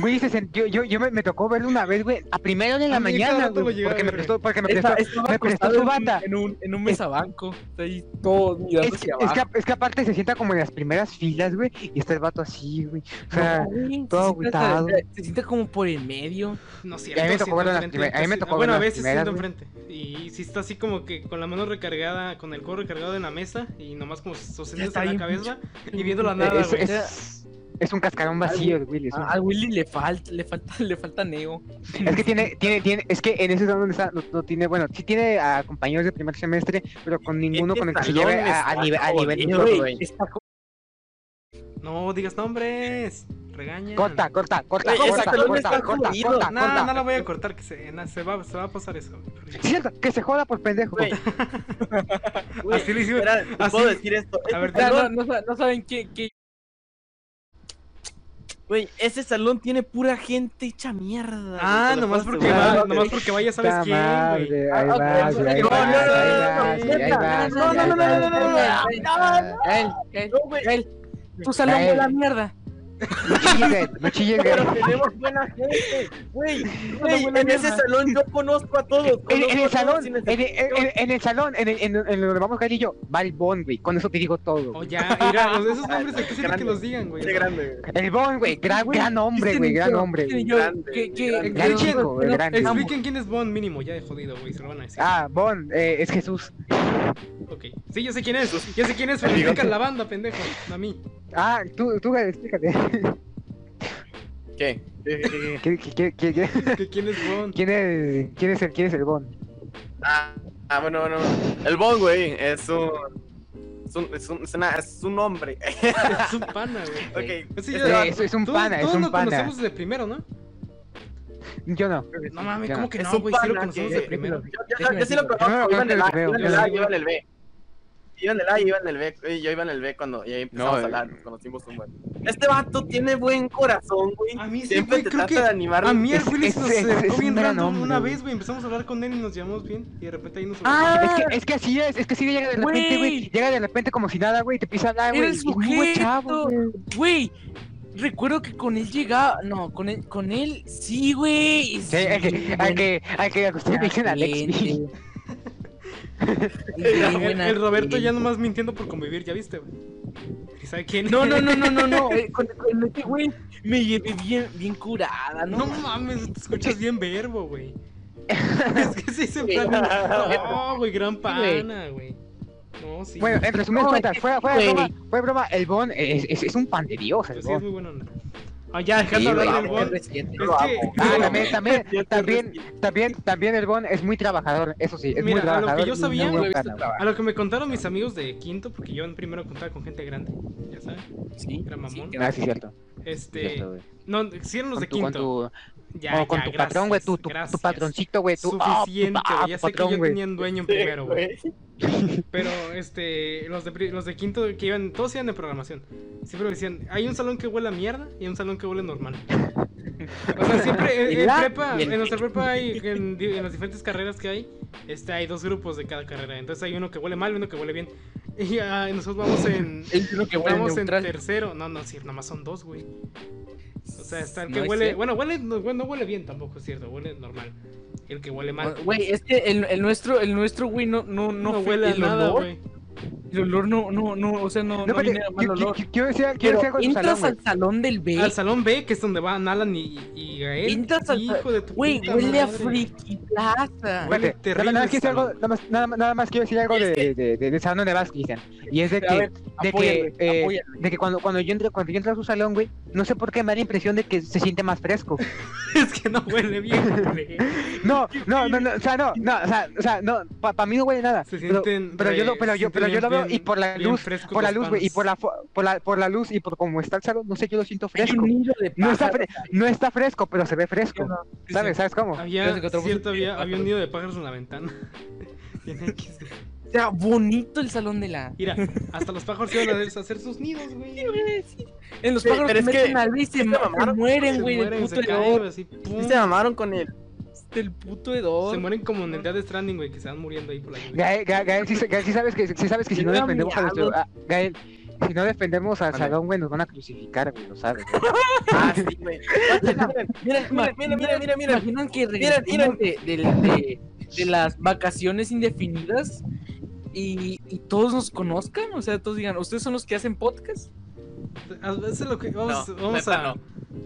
Güey, se sentió, yo, yo me, me tocó verlo una vez, güey, a primera hora de la A mañana, güey, porque a me prestó, porque me prestó, me prestó su en un- bata. En un, en un mesabanco. Está ahí todos mirando Es que, hacia es, que, abajo. es que aparte se sienta como en las primeras filas, güey, y está el vato así, güey. O sea, No, todo se agüitado. Se siente como por el medio. No Y a mí me cierto, tocó verlo en las a mí me tocó Bueno, a veces siento enfrente. Y si está así como que con la mano recargada, con el codo recargado en la mesa y nomás como sosteniéndose la cabeza y viendo la [laughs] nada, güey. Es, un cascarón vacío, el Willy. un- A, Willy le falta, le falta, [laughs] le falta Neo. Es que tiene, tiene, tiene, es que en ese salón donde está, no, no tiene, bueno, sí tiene a compañeros de primer semestre, pero con ninguno con el que se lleve a, nivel, a nivel está No digas nombres. Regaña. Corta, corta, corta, corta, corta, corta, jodido. corta, No, corta. no la voy a cortar, que se, na- se, va, se va a pasar eso. Cierto, que se joda por pendejo. Güey. [laughs] Güey, Así le hicimos- espera, ¿te así- puedo decir esto? A ver, O sea, no, saben qué, qué- güey, ese salón tiene pura gente hecha mierda. Ah, nomás porque, va, nomás porque vaya, ¿sabes quién, güey? madre, ahí Ah, vas, ok, güey, ahí no, vas, no, no, no, no, no, no, no, no, no, no, no, no. Salón yo conozco a todos. En, conozco en a el todos salón, sin en, en- en- en el salón, en, el- en, en donde vamos Gary y yo, va el Bon, güey. Con eso te digo todo. O güey. ya, [laughs] mira, los- esos nombres hay que ser que los digan, güey. Qué grande, güey. El Bon, güey, gran, Güey, gran hombre, güey, gran yo, hombre. Güey. yo, Gran chico, grande. Expliquen quién es Bond mínimo, ya de jodido, güey, se lo van a decir. Ah, Bon, eh, es Jesús. Ok. Sí, yo sé quién es. Ya sé quién es, pero explica la banda, pendejo. No a mí. Ah, tú, tú, güey, explícate. ¿Qué? ¿Qué- qué- qué- qué- qué- ¿Que ¿Quién es Bond? ¿Quién es, quién es el, quién es el Bon? Ah, ah, bueno, bueno. El Bon, güey, es un. Es un, es un, es una- es un hombre. Es un pana, güey. [laughs] ok. Sí, este ya- vato- es, es un pana, es todos un lo pana. conocemos desde primero, ¿no? Yo no. No mames. ¿cómo que no, güey? Sí lo conocemos que- de primero. Yo, yo- yo sí lo No, conozco, no, iba en el A, yo sí, iba en el B. Iba en el A, iba en el B. eh, Yo iba en el B cuando y ahí empezamos No, a hablar, nos conocimos un buen. Este vato tiene buen corazón, güey. A mí sí, Siempre güey, te creo trata que de animar. a mí el es- nos [laughs] acercó un bien random una güey. vez, güey. Empezamos a hablar con él y nos llevamos bien. Y de repente ahí nos Ah, Es que, es que así es, es que así llega de repente, Güey. güey. Llega de repente como si nada, güey, te empieza a hablar, güey. el y es muy buen chavo, sujeto. güey. Güey, recuerdo que con él llegaba. No, con él, con él, sí, güey. Sí, hay que, hay que, hay que, que ustedes me dicen Alex. [laughs] El, el- el Roberto ya nomás mintiendo por convivir, ¿ya viste, güey? ¿Y sabe quién? No, no, no, no, no, no. [laughs] eh, Con, con este güey me llevé bien, bien curada, ¿no? No mames, te escuchas bien verbo, güey. [laughs] es que sí se plan. No, güey, gran pana, güey. No, sí. Bueno, en resumen No, cuentas, de güey. broma, fuera de broma, el Bon es, es, es un pan de Dios, el Pues sí, es Bon. muy bueno. onda. Ah, ya, dejando Sí, hablar del Bon. R7. Es Lo amo. que. Ah, no, también, también, también, también, también el Bon es muy trabajador, eso sí, es muy Mira, a lo que trabajador. yo sabía- trabajar. A lo que me contaron mis amigos de quinto, porque yo en primero contaba con gente grande, ya sabes. Sí, Era mamón. sí, Ah, sí, cierto. Este. cierto. No, sí eran los de quinto. Tu, Ya, o con ya, tu patrón, güey, tu, tu, tu patroncito, güey, tu, ah, tu- Suficiente, ah, güey. Ya tu sé que patrón, yo güey. tenía un dueño en primero, güey. [laughs] [laughs] Pero, este, los de, pri- los de quinto que iban, todos iban de programación. Siempre me decían, hay un salón que huele a mierda y un salón que huele normal. O sea, siempre [laughs] en, en La- prepa, en nuestra prepa hay, en, las diferentes carreras que hay, este, hay dos grupos de cada carrera. Entonces hay uno que huele mal y uno que huele bien. Y ah, nosotros vamos en, que vamos tercero. No, no, sí, nada más son dos, güey. O sea, está el que huele, cierto. bueno, huele, no, no huele bien tampoco, es cierto, huele normal. El que huele mal. Güey, es que el, el nuestro, el nuestro, güey, no, no, no, no, fue- huele a el nada, olor. El olor no, no, no, o sea, no, No, no, espérate, viene a mal qui- olor. qui- quiero decir, quiero Pero entras al salón del B, Al salón B, que es donde van Alan y, y Gael. Entras al- Hijo de tu güey, huele a. Friki Plaza. Huele terrible nada, más quiero algo, nada, más, nada, más- nada más quiero decir algo de, de, de, salón de Vas, Cristian. Y es de que, ver, de que, eh, de que cuando, cuando yo entro, cuando yo entro a su salón, güey, no sé por qué me da la impresión de que se siente más fresco. [laughs] es que no huele bien, güey. [laughs] No, no, no, no, o sea, no, no, o sea, o sea, no, para mí no huele nada. Se pero, sienten pero yo re- lo, pero yo, pero yo lo veo bien- y por la bien luz, por la luz, güey, y por la, por la, por la luz y por cómo está el salón, no sé, yo lo siento Hay fresco. un nido de No está, pájaros. fre- no está fresco, pero se ve fresco. No, ¿Sabes? ¿Sabes cómo? Había, cierto, un- había, había un nido de pájaros en la ventana. [laughs] Bien sea, bonito el salón de la. Mira, hasta los pájaros iban a hacer sus nidos, güey. En los Sí, pájaros pero se es que- meten al B y se, se se mamaron, mueren, güey, se. Sí mamaron con él. Del puto hedor. Se mueren como en el Dead Stranding, güey, que se van muriendo ahí por la. Gael, Gael, Gael, sí, Gael, sí sabes que, sí sabes que si Yo no defendemos a nuestro... a- Gael, si no defendemos al salón, güey, nos van a crucificar, güey, lo sabes. güey. [laughs] Ah, sí, güey. Miren, miren, miren, miren, miren, miren. imaginan que Miren, regresemos de, de, de- de las vacaciones indefinidas y, y todos nos conozcan? O sea, todos digan, ¿ustedes son los que hacen podcast? A veces lo que vamos, No, vamos a,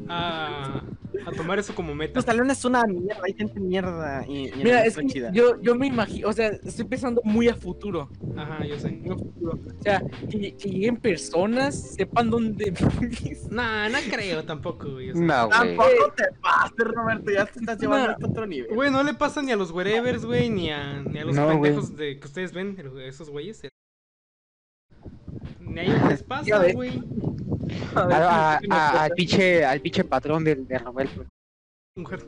a, a tomar eso como meta. Los salones es una mierda, hay gente mierda. Y, y Mira, es que chida. yo, yo me imagino, o sea, estoy pensando muy a futuro. Ajá, yo sé. muy a futuro. O sea, que, que lleguen personas, sepan dónde vives. Nah, no creo tampoco, güey. o sea. No, güey. Tampoco te pases, Roberto, ya te estás llevando a otro nivel. Güey, no le pasa ni a los wherevers, güey, ni a, ni a los No, güey. pendejos de, que ustedes ven, esos güeyes. Ni a ellos les pasa, güey. A ver, A- a- al pinche, al pinche patrón del, de Roberto. Mujer.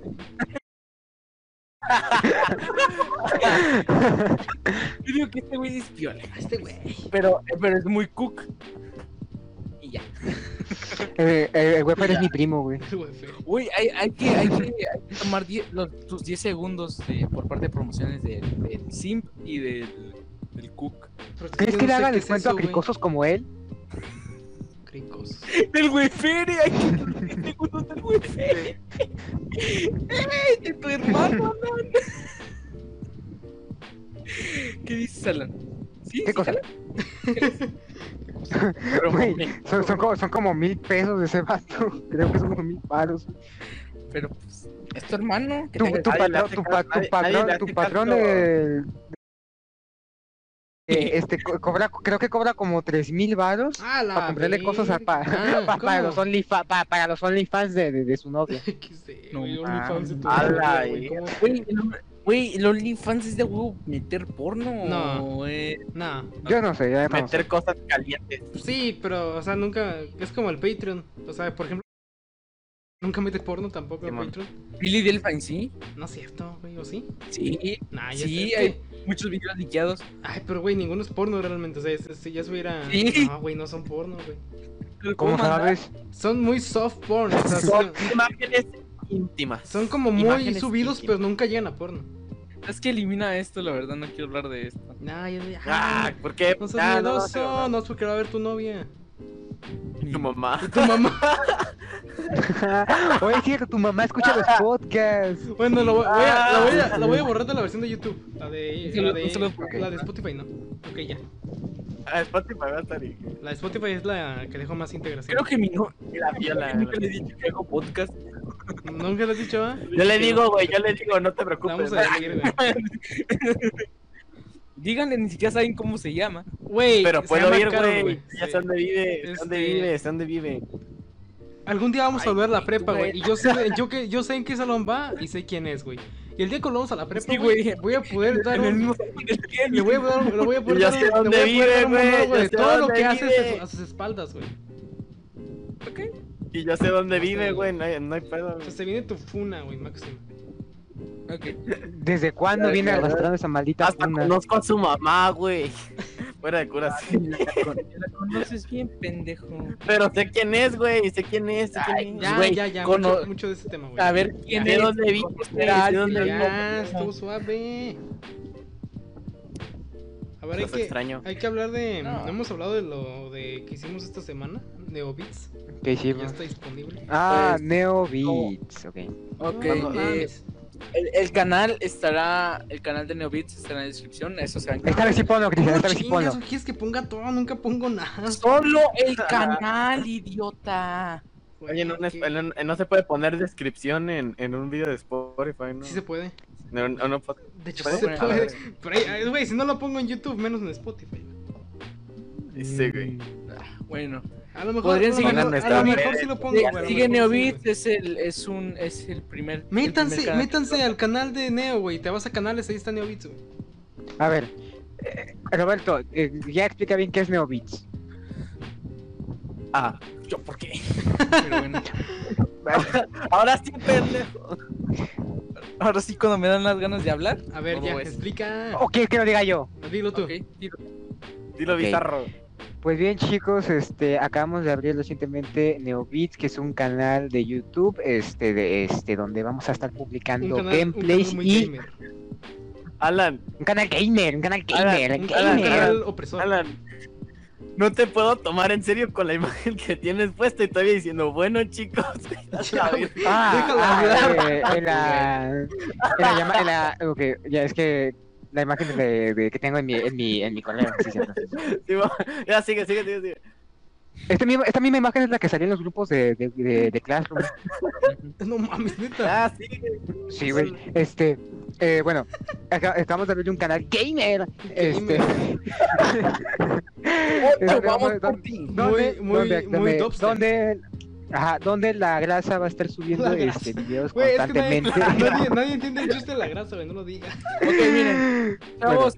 [laughs] Yo digo que este güey es piola. Este güey. Pero, pero es muy cook. Y ya. Eh, eh, el güey, pero es mi primo, güey. [laughs] Uy, hay, hay, que, hay, que, hay que tomar die- los, tus 10 segundos de- por parte de promociones del, del Simp y del, del Cook. ¿Crees que no le sé haga qué es descuento a cricosos como él? Cricos. [laughs] Del Wefere, hay que tomar 10 segundos del Wefere. ¡Ey, de tu hermano, [laughs] Alan! ¿Qué dices, Alan? ¿Sí? ¿Qué ¿Sí, cosa? Alan? [laughs] Pero, hombre, son, son, como, son como mil pesos de ese vato. Creo que son como mil paros. pero pues, es tu hermano. Tu, tu tu, pa- tu le tu hace patrón caso. de... eh, [laughs] este, co- cobra, creo que cobra como tres mil varos Ah, para comprarle cosas a, pa- verga. [laughs] pa- Ah, para, los OnlyFans, pa- para los OnlyFans de, de, de su novia. [laughs] ¿Qué sé, No güey, OnlyFans de tu mames. novia, Ala, güey, ¿cómo? Güey, el- Güey, el OnlyFans es de huevo meter porno. No. güey. Nah, Yo no sé, ya no sé. Meter cosas calientes. sí, pero, o sea, nunca. Es como el Patreon. O sea, por ejemplo. Nunca mete porno tampoco en. Patreon. Billy Delphine, sí. No es cierto, güey, ¿o sí? Sí. Nah, ya Sí, hay muchos videos liqueados. Ay, pero güey, ninguno es porno realmente. O sea, si ya subiera. Sí. No, güey, no son porno, güey. ¿Cómo sabes? Son muy soft porn. O sea, Son imágenes íntimas. son como muy Imágenes subidos, íntimas. pero nunca llegan a porno. Es que elimina esto, la verdad, no quiero hablar de esto. Nah, ya, ya. Ah, ¿por qué? no seas Ah, no, no, no, no, es porque va a ver tu novia. Tu mamá. Tu mamá. [laughs] Oye, es cierto, tu mamá escucha los podcasts. Bueno, lo, voy a, lo, voy a, lo voy a borrar de la versión de YouTube. La de, Sí, la un de, solo- la de Spotify, ¿no? Ok, ya. Ah, Spotify va a estar ahí. La de Spotify es la que dejó más integración. Creo que mi no. La viola. Nunca le he dicho que hago podcast. ¿Nunca lo has dicho, ah? Yo le digo, güey, yo le digo, no te La preocupes. vamos a decir, güey. [laughs] Díganle, ni siquiera saben cómo se llama. Güey, Pero puedo ir, güey. Ya Sí. sé dónde vive, sé dónde Este- vive, dónde vive. Algún día vamos a volver a la güey, prepa, güey. güey. Y yo sé, [laughs] yo, que, yo sé en qué salón va y sé quién es, güey. Y el día que volvamos a la prepa, Sí, güey, güey. voy a poder dar En el un... mismo salón del Kenny. Le voy a dar, le voy a poder Ya sé dónde poder vive, güey, ya todo lo que hace a sus- espaldas, güey. Ok. Y yo sé dónde vive, güey, no hay, no hay pedo. O sea, se viene tu funa, güey, máximo. ¿Desde cuándo Ya, viene ya, arrastrando esa maldita Hasta conozco a su mamá, güey. [laughs] Fuera de curas. La con- la conoces bien, pendejo. Pero sé quién es, güey, sé quién es, sé Ay, quién es. Ya, Güey, ya, ya, cono- mucho, mucho de ese tema, güey. A ver quién ¿De es. dónde alguien. vive? Ya, estuvo suave. A ver, hay que, extraño. hay que hablar de... No. No hemos hablado de lo de que hicimos esta semana, de Obits. ¿Qué Ya hicimos? está disponible. Ah, Pues, Neo Beats, ok. Ok. No eh. El, el canal estará. El canal de Neobits estará en la descripción. Eso se va a Esta vez sí ponlo, Cristian, esta vez sí ponlo. ¿Quieres que ponga todo? Nunca pongo nada. Solo el canal, idiota. Oye, no, no, no se puede poner descripción en, en un video de Spotify, ¿no? Sí se puede. No, no, no, De hecho, ¿Puede? sí se puede. Pero, ahí- güey, si no lo pongo en YouTube, menos en Spotify. Sí, güey. Bueno. A lo mejor, Podrían a lo seguir mejor, a lo mejor sí lo pongo, Sigue, güey. sí, Neobits, güey. es el, es un, es el primer. el Métanse, primer canal. métanse al canal de Neo, güey. Te vas a canales, ahí está Neobits, güey. A ver, eh, Roberto, eh, ya explica bien qué es Neo Beats. Ah, Yo, ¿por qué? Pero bueno. [laughs] ahora sí, pendejo. Ahora sí, cuando me dan las ganas de hablar. A ver, ¿cómo ya, ves? explica. ¿O quieres que lo diga yo? Dilo tú. Dilo. Dilo bizarro. Pues bien chicos, este acabamos de abrir recientemente NeoBeats, que es un canal de YouTube, este de este donde vamos a estar Un publicando canal, un gameplays canal muy y gamer. Alan, un canal gamer, un canal Alan, gamer, Un, Alan, un gamer. canal opresor. Alan. No te puedo tomar en serio con la imagen que tienes puesta y todavía diciendo, bueno chicos. [laughs] Ya. Ah, ah, eh, en la, en la en la- ok, ya es que la imagen de, de- que tengo en mi, en mi, en mi correo, sí, cierto. Sí, [laughs] ya, sigue, sigue, sigue, sigue. Este mismo, esta misma imagen es la que salió en los grupos de, de, de, de Classroom. [laughs] No mames, neta. Ah, sigue. Sí, güey. Este, eh, bueno, acá- acabamos de abrir un canal gamer. Este. [laughs] Otro, vamos ¿Dónde- por ti. Muy- muy- dónde- muy dónde- Ajá, donde la grasa va a estar subiendo La grasa. este, videos Güey, es que nadie, constantemente. [laughs] nadie, nadie entiende el chiste de la grasa, güey. No lo digas. Ok, miren. Chavos,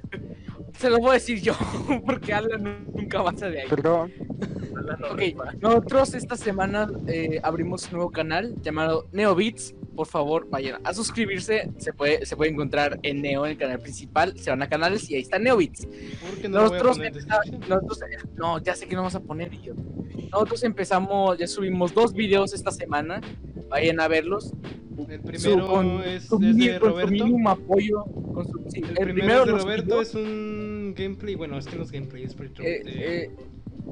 se lo voy a decir yo, [laughs] porque Alan nunca avanza de ahí. Perdón. Ok, nosotros esta semana eh, abrimos un nuevo canal llamado NeoBeats. Por favor, vayan a suscribirse. Se puede, se puede encontrar en Neo, en el canal principal. Se van a canales y ahí está NeoBeats. No lo voy a Nosotros, nosotros- no, ya sé que no vamos a poner idiota. Nosotros empezamos, ya subimos dos videos esta semana. Vayan a verlos. El Su- primero con es, su es mini- de con Roberto. mínimo apoyo. con su- sí, El, primero, de Roberto es un gameplay. Bueno, es que no es gameplay, es playthrough. eh, de, eh,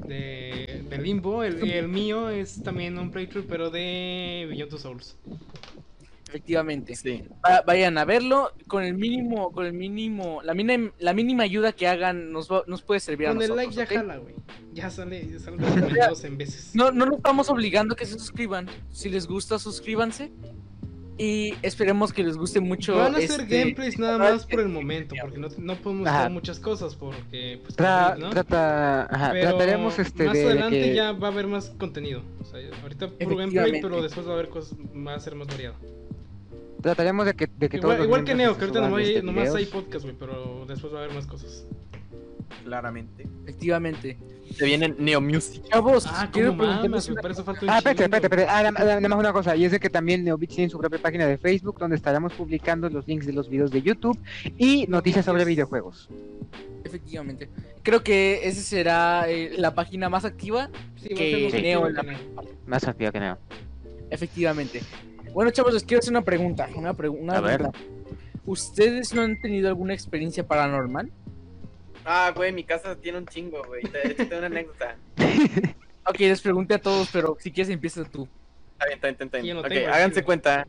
de, de Limbo. El, el mío es también un playthrough, pero de Beyond Souls. Efectivamente. Sí. Va- vayan a verlo con el mínimo, con el mínimo, la mínima, la mínima ayuda que hagan nos, va- nos puede servir a Con el nosotros. like ya jala, güey. Ya sale, ya sale en veces. No, no nos estamos obligando a que se suscriban. Si les gusta, suscríbanse. Y esperemos que les guste mucho. Van a hacer este- gameplays nada más por el momento, porque no, no podemos Ajá. hacer muchas cosas, porque pues, Tra- ¿no? trata, ajá, Pero trataremos este más de, de adelante que ya va a haber más contenido. O sea, ahorita puro gameplay, pero después va a haber cosas, va a ser más variado. Trataremos de que, de que Igual, igual que Neo, que ahorita nomás, hay- este, nomás hay podcast, güey, pero después va a haber más cosas. Claramente. Efectivamente. Se viene Neo Music. Chavos, Ah, quiero un Ah, espérate, espérate, espérate. Ah, nada nada más una cosa. Y es de que también Neobits tiene su propia página de Facebook donde estaremos publicando los links de los videos de YouTube y noticias sobre videojuegos. Efectivamente. Creo que esa será eh, la página más activa. Sí, que Neo en la-. Más activo que Neo. Efectivamente. Bueno, chavos, les quiero hacer una pregunta. Una pregu- una A ver. pregunta. ¿Ustedes no han tenido alguna experiencia paranormal? Ah, güey, mi casa tiene un chingo, güey. Te, te tengo una anécdota. [laughs] Ok, les pregunté a todos, pero si quieres empieza tú. Está bien, está bien, está bien. no Ok, tengo háganse cuenta.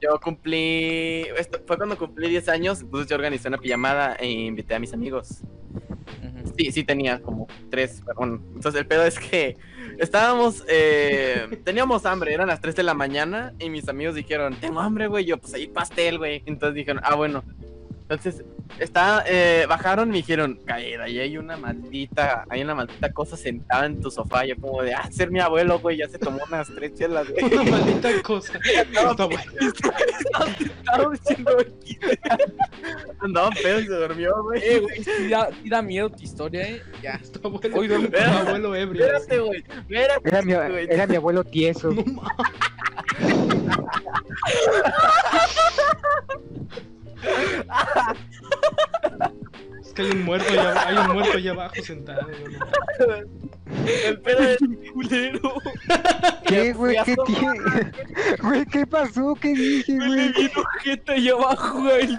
Yo cumplí. Esto fue cuando cumplí 10 años. Entonces yo organizé una pijamada e invité a mis amigos. Sí, sí, tenía como tres. Bueno, entonces el pedo es que estábamos. eh, [laughs] teníamos hambre, eran las 3 de la mañana. Y mis amigos dijeron: Tengo hambre, güey. Yo, pues ahí pastel, güey. Entonces dijeron: Ah, bueno. Entonces, está, eh, bajaron y me dijeron, caída, ahí hay una maldita, hay una maldita cosa sentada en tu sofá. Yo como de, ah, ser mi abuelo, güey, ya se tomó unas tres chelas, güey. Una maldita cosa. [laughs] Estaba diciendo, Andaba pedo y se durmió, güey. Eh, güey, sí da, sí da miedo tu historia, eh. Ya. Está bueno. Hoy duermo Tu abuelo ebrio. Espérate, güey. Espérate, Era mi, güey. era mi abuelo tieso. No mames. [laughs] que hay un muerto allá, hay un muerto allá abajo sentado. El pedo es [laughs] Culero. ¿Qué, güey? ¿Qué tomar. tiene? [laughs] Güey, ¿qué pasó? ¿Qué dije, Me güey? vi ojete ahí abajo, güey. [laughs]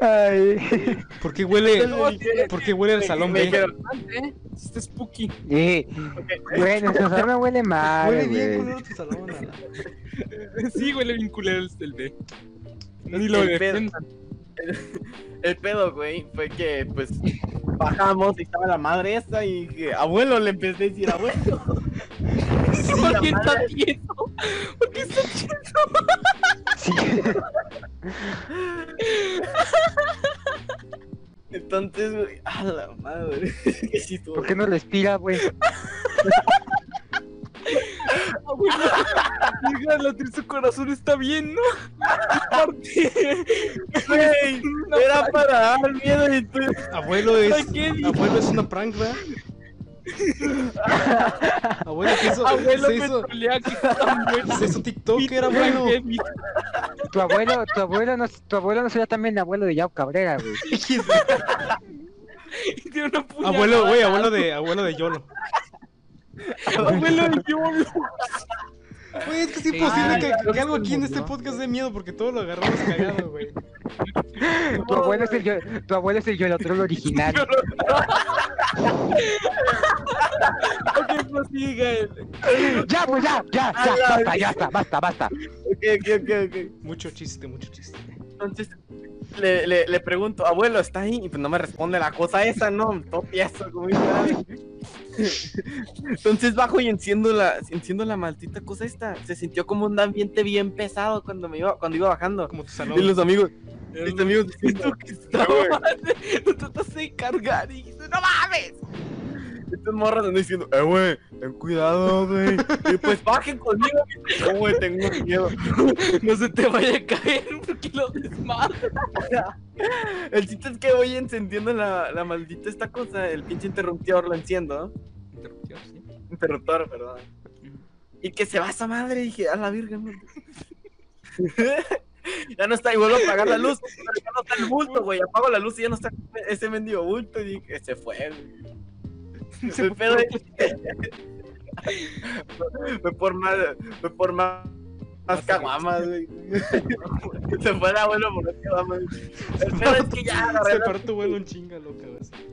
Ay. ¿Por qué huele, No, ¿por qué huele el salón me B? ¿Eh? Está spooky. Eh, güey, nuestro salón huele mal, Huele bien güey. culero tu salón. [laughs] Sí, huele bien culero el B. Ni lo El pedo. defiendan. El pedo, güey, fue que, pues, bajamos y estaba la madre esa y dije, abuelo, le empecé a decir, abuelo. [laughs] Sí, la ¿Por qué está tieso? ¿Por qué está tieso? [laughs] Sí. Entonces, güey, a la madre. [laughs] que sí estuvo- ¿Por qué no respira, güey? Abuelo, diga, latir su corazón está bien, ¿no? Güey, era para dar miedo y tú. Abuelo es. Abuelo es una prank, ¿verdad? [laughs] Abuelo que hizo. Abuelo se hizo, que bueno. [laughs] se hizo TikToker, abuelo. Tu abuelo, tu abuelo no, tu abuelo no sería también abuelo de Yao Cabrera, güey. [laughs] Y tiene una puñalada. Abuelo, güey, abuelo de, abuelo de Yolo. Abuelo de Yolo. Güey, es que es Sí. imposible que, que que algo aquí en este podcast dé miedo porque todo lo agarramos cagado, güey. [laughs] Tu abuelo es el yo, tu abuelo es el Yolotrol [laughs] original. [laughs] Ok, prosiga. Ya, pues ya, ya, ya, basta, ya está, basta, basta. Ok, ok, ok, ok. Mucho chiste, mucho chiste. Entonces, le, le, le pregunto, abuelo, ¿está ahí? Y pues no me responde la cosa esa, ¿no? Todo como. Entonces bajo y enciendo la, enciendo la maldita cosa esta. Se sintió como un ambiente bien pesado cuando me iba, cuando iba bajando. Como tu Y salón. los amigos, mis amigos está mal. Lo tratas de cargar y dices, ¡No mames! Estos morros andan diciendo, eh, güey, ten cuidado, güey. Y pues bajen conmigo. No, güey, tengo miedo. [laughs] No se te vaya a caer porque lo desmadra. El chiste es que voy encendiendo la, la maldita esta cosa, el pinche interruptor lo enciendo. Interrupción, sí. Interruptor, perdón. Y que se va esa madre, y dije, a la virgen. güey". [laughs] ya no está, y vuelvo a apagar la luz, pero ya no está el bulto, güey. Apago la luz y ya no está ese mendigo bulto, y dije, se fue, güey. [laughs] El pedo Fue por más, fue por más, más caguamas, güey. Se fue el abuelo por las caguamas. El pedo es que ya Se paró tu vuelo en chinga, loca.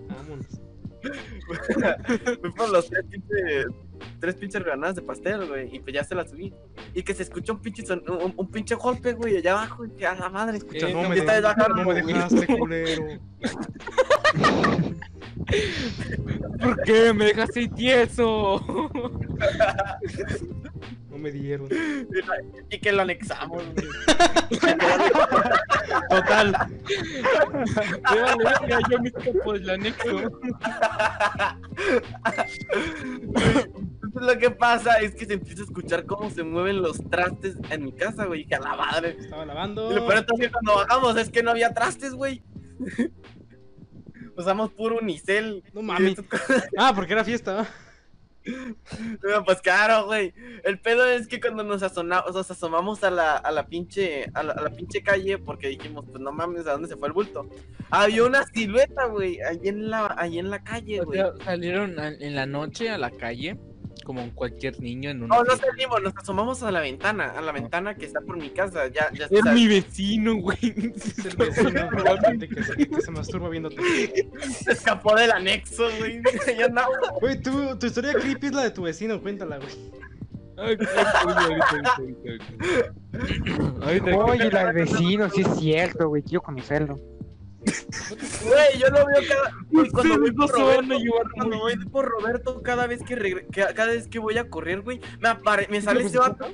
Vámonos. [laughs] Fui por los tres pinches, tres pinches rebanadas de pastel, güey, y pues ya se las subí. Y que se escuchó un pinche, son- un, un pinche golpe, güey, allá abajo, y que a la madre. Escucha, Eh, no, no, me ¿qué estás dejaste, bajando, no me dejaste, culero. [laughs] ¿Por qué me dejaste ahí tieso? [laughs] No me dieron. Y que lo anexamos, güey. Total. Yo me escapo del anexo. Entonces lo que pasa es que se empieza a escuchar cómo se mueven los trastes en mi casa, güey, que a la madre. Estaba lavando. Y lo peor es que cuando bajamos es que no había trastes, güey. Usamos puro unicel. No mames. Ah, porque era fiesta. ¿va? [laughs] Pues claro, güey. El pedo es que cuando nos, nos asomamos a la, a la pinche a la, a la pinche calle porque dijimos, pues no mames, ¿a dónde se fue el bulto? Había una silueta, güey, ahí en la ahí en la calle, O güey. sea, salieron en la noche a la calle como cualquier niño en un. No, no salimos, nos asomamos a la ventana, a la ventana que está por mi casa. Ya, ya Es mi vecino, güey. Es el vecino realmente que se, que se masturba viéndote. [laughs] Se escapó del anexo, güey. [laughs] Ya andaba. Güey, tú, tu historia creepy es la de tu vecino, cuéntala, güey. Oye, la del vecino, sí es cierto, güey. Quiero conocerlo. Güey, yo lo veo cada. güey, cuando voy por Roberto, llevar cuando voy por Roberto, cada vez que, regre- cada vez que voy a correr, güey, me, apare- me sale este vato.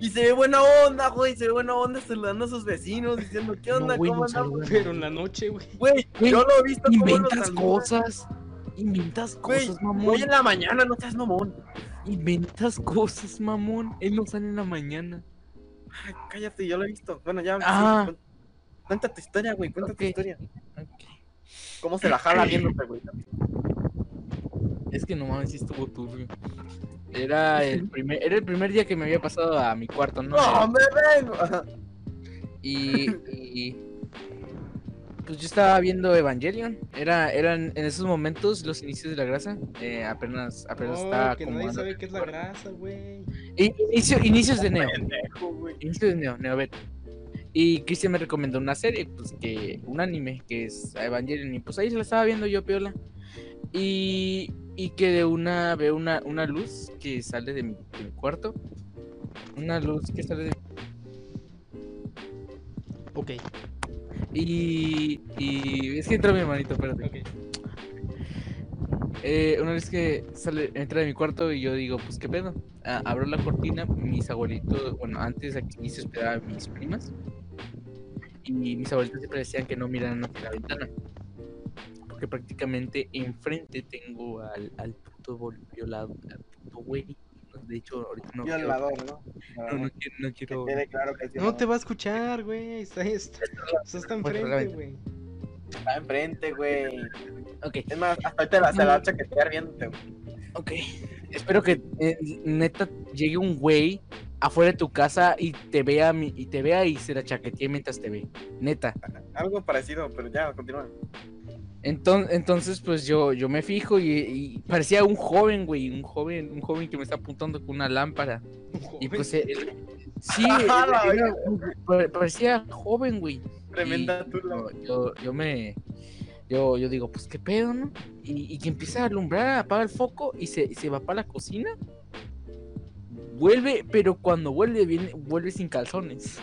Y se ve buena onda, güey. Se ve buena onda saludando a sus vecinos, diciendo, ¿qué onda? No, güey, ¿Cómo no andamos? Pero en la noche, güey. Yo lo he visto Inventas cosas. Inventas Güey, cosas, mamón. voy en la mañana, no seas mamón. Inventas cosas, mamón. Él no sale en la mañana. Ay, cállate, yo lo he visto. Bueno, ya. Ah. sí, cuenta tu historia, güey. Cuenta tu historia. ¿Cómo se la jala [clears throat] viéndote, güey? Es que no mames, sí estuvo turbio. Era el [laughs] primer, era el primer día que me había pasado a mi cuarto, ¿no? No, me vengo. Y, y- pues yo estaba viendo Evangelion. Era, eran en esos momentos los inicios de la grasa. eh, apenas, apenas estaba Oh, que nadie sabe qué es la grasa, güey. Inicio- inicios de Neo. Pendejo. Inicios de Neo, Neo Beta. Y Cristian me recomendó una serie, pues que, un anime, que es Evangelion. Y pues ahí se la estaba viendo yo, Piola. Y, y que de una veo una, una luz que sale de mi, de mi cuarto. Una luz que sale de Ok, Y, y es que entra mi hermanito, espérate. Eh, una vez que sale, entra de mi cuarto y yo digo, pues qué pedo. Ah, abro la cortina, mis abuelitos, bueno, antes aquí se hospedaba mis primas. Y mis abuelitos siempre decían que no miraran hacia la ventana. Porque prácticamente enfrente tengo al, al puto violado, al puto güey. De hecho, ahorita no quiero, Violador, ¿no? no, no quiero, no Que quiero- quede claro que sí, No te va a escuchar, güey. Está, está, está hasta Pues, enfrente, güey. Está enfrente, güey. Ok, Es más, hasta ahorita la, se la va a chaquetear viéndote, güey. ok. Espero que eh, neta llegue un güey afuera de tu casa y te vea y te vea y se la chaquetee mientras te ve. Neta. Algo parecido, pero ya, continúa. Entonces, entonces pues yo, yo me fijo y, y parecía un joven, güey, un joven, un joven que me está apuntando con una lámpara. Y pues él- sí, [laughs] Ah, era- parecía joven, güey. Tremenda Y tula. yo, yo, yo me yo, yo digo, pues qué pedo, ¿no? Y, y que empieza a alumbrar, apaga el foco y se, y se va para la cocina. Vuelve, pero cuando vuelve, viene, vuelve sin calzones.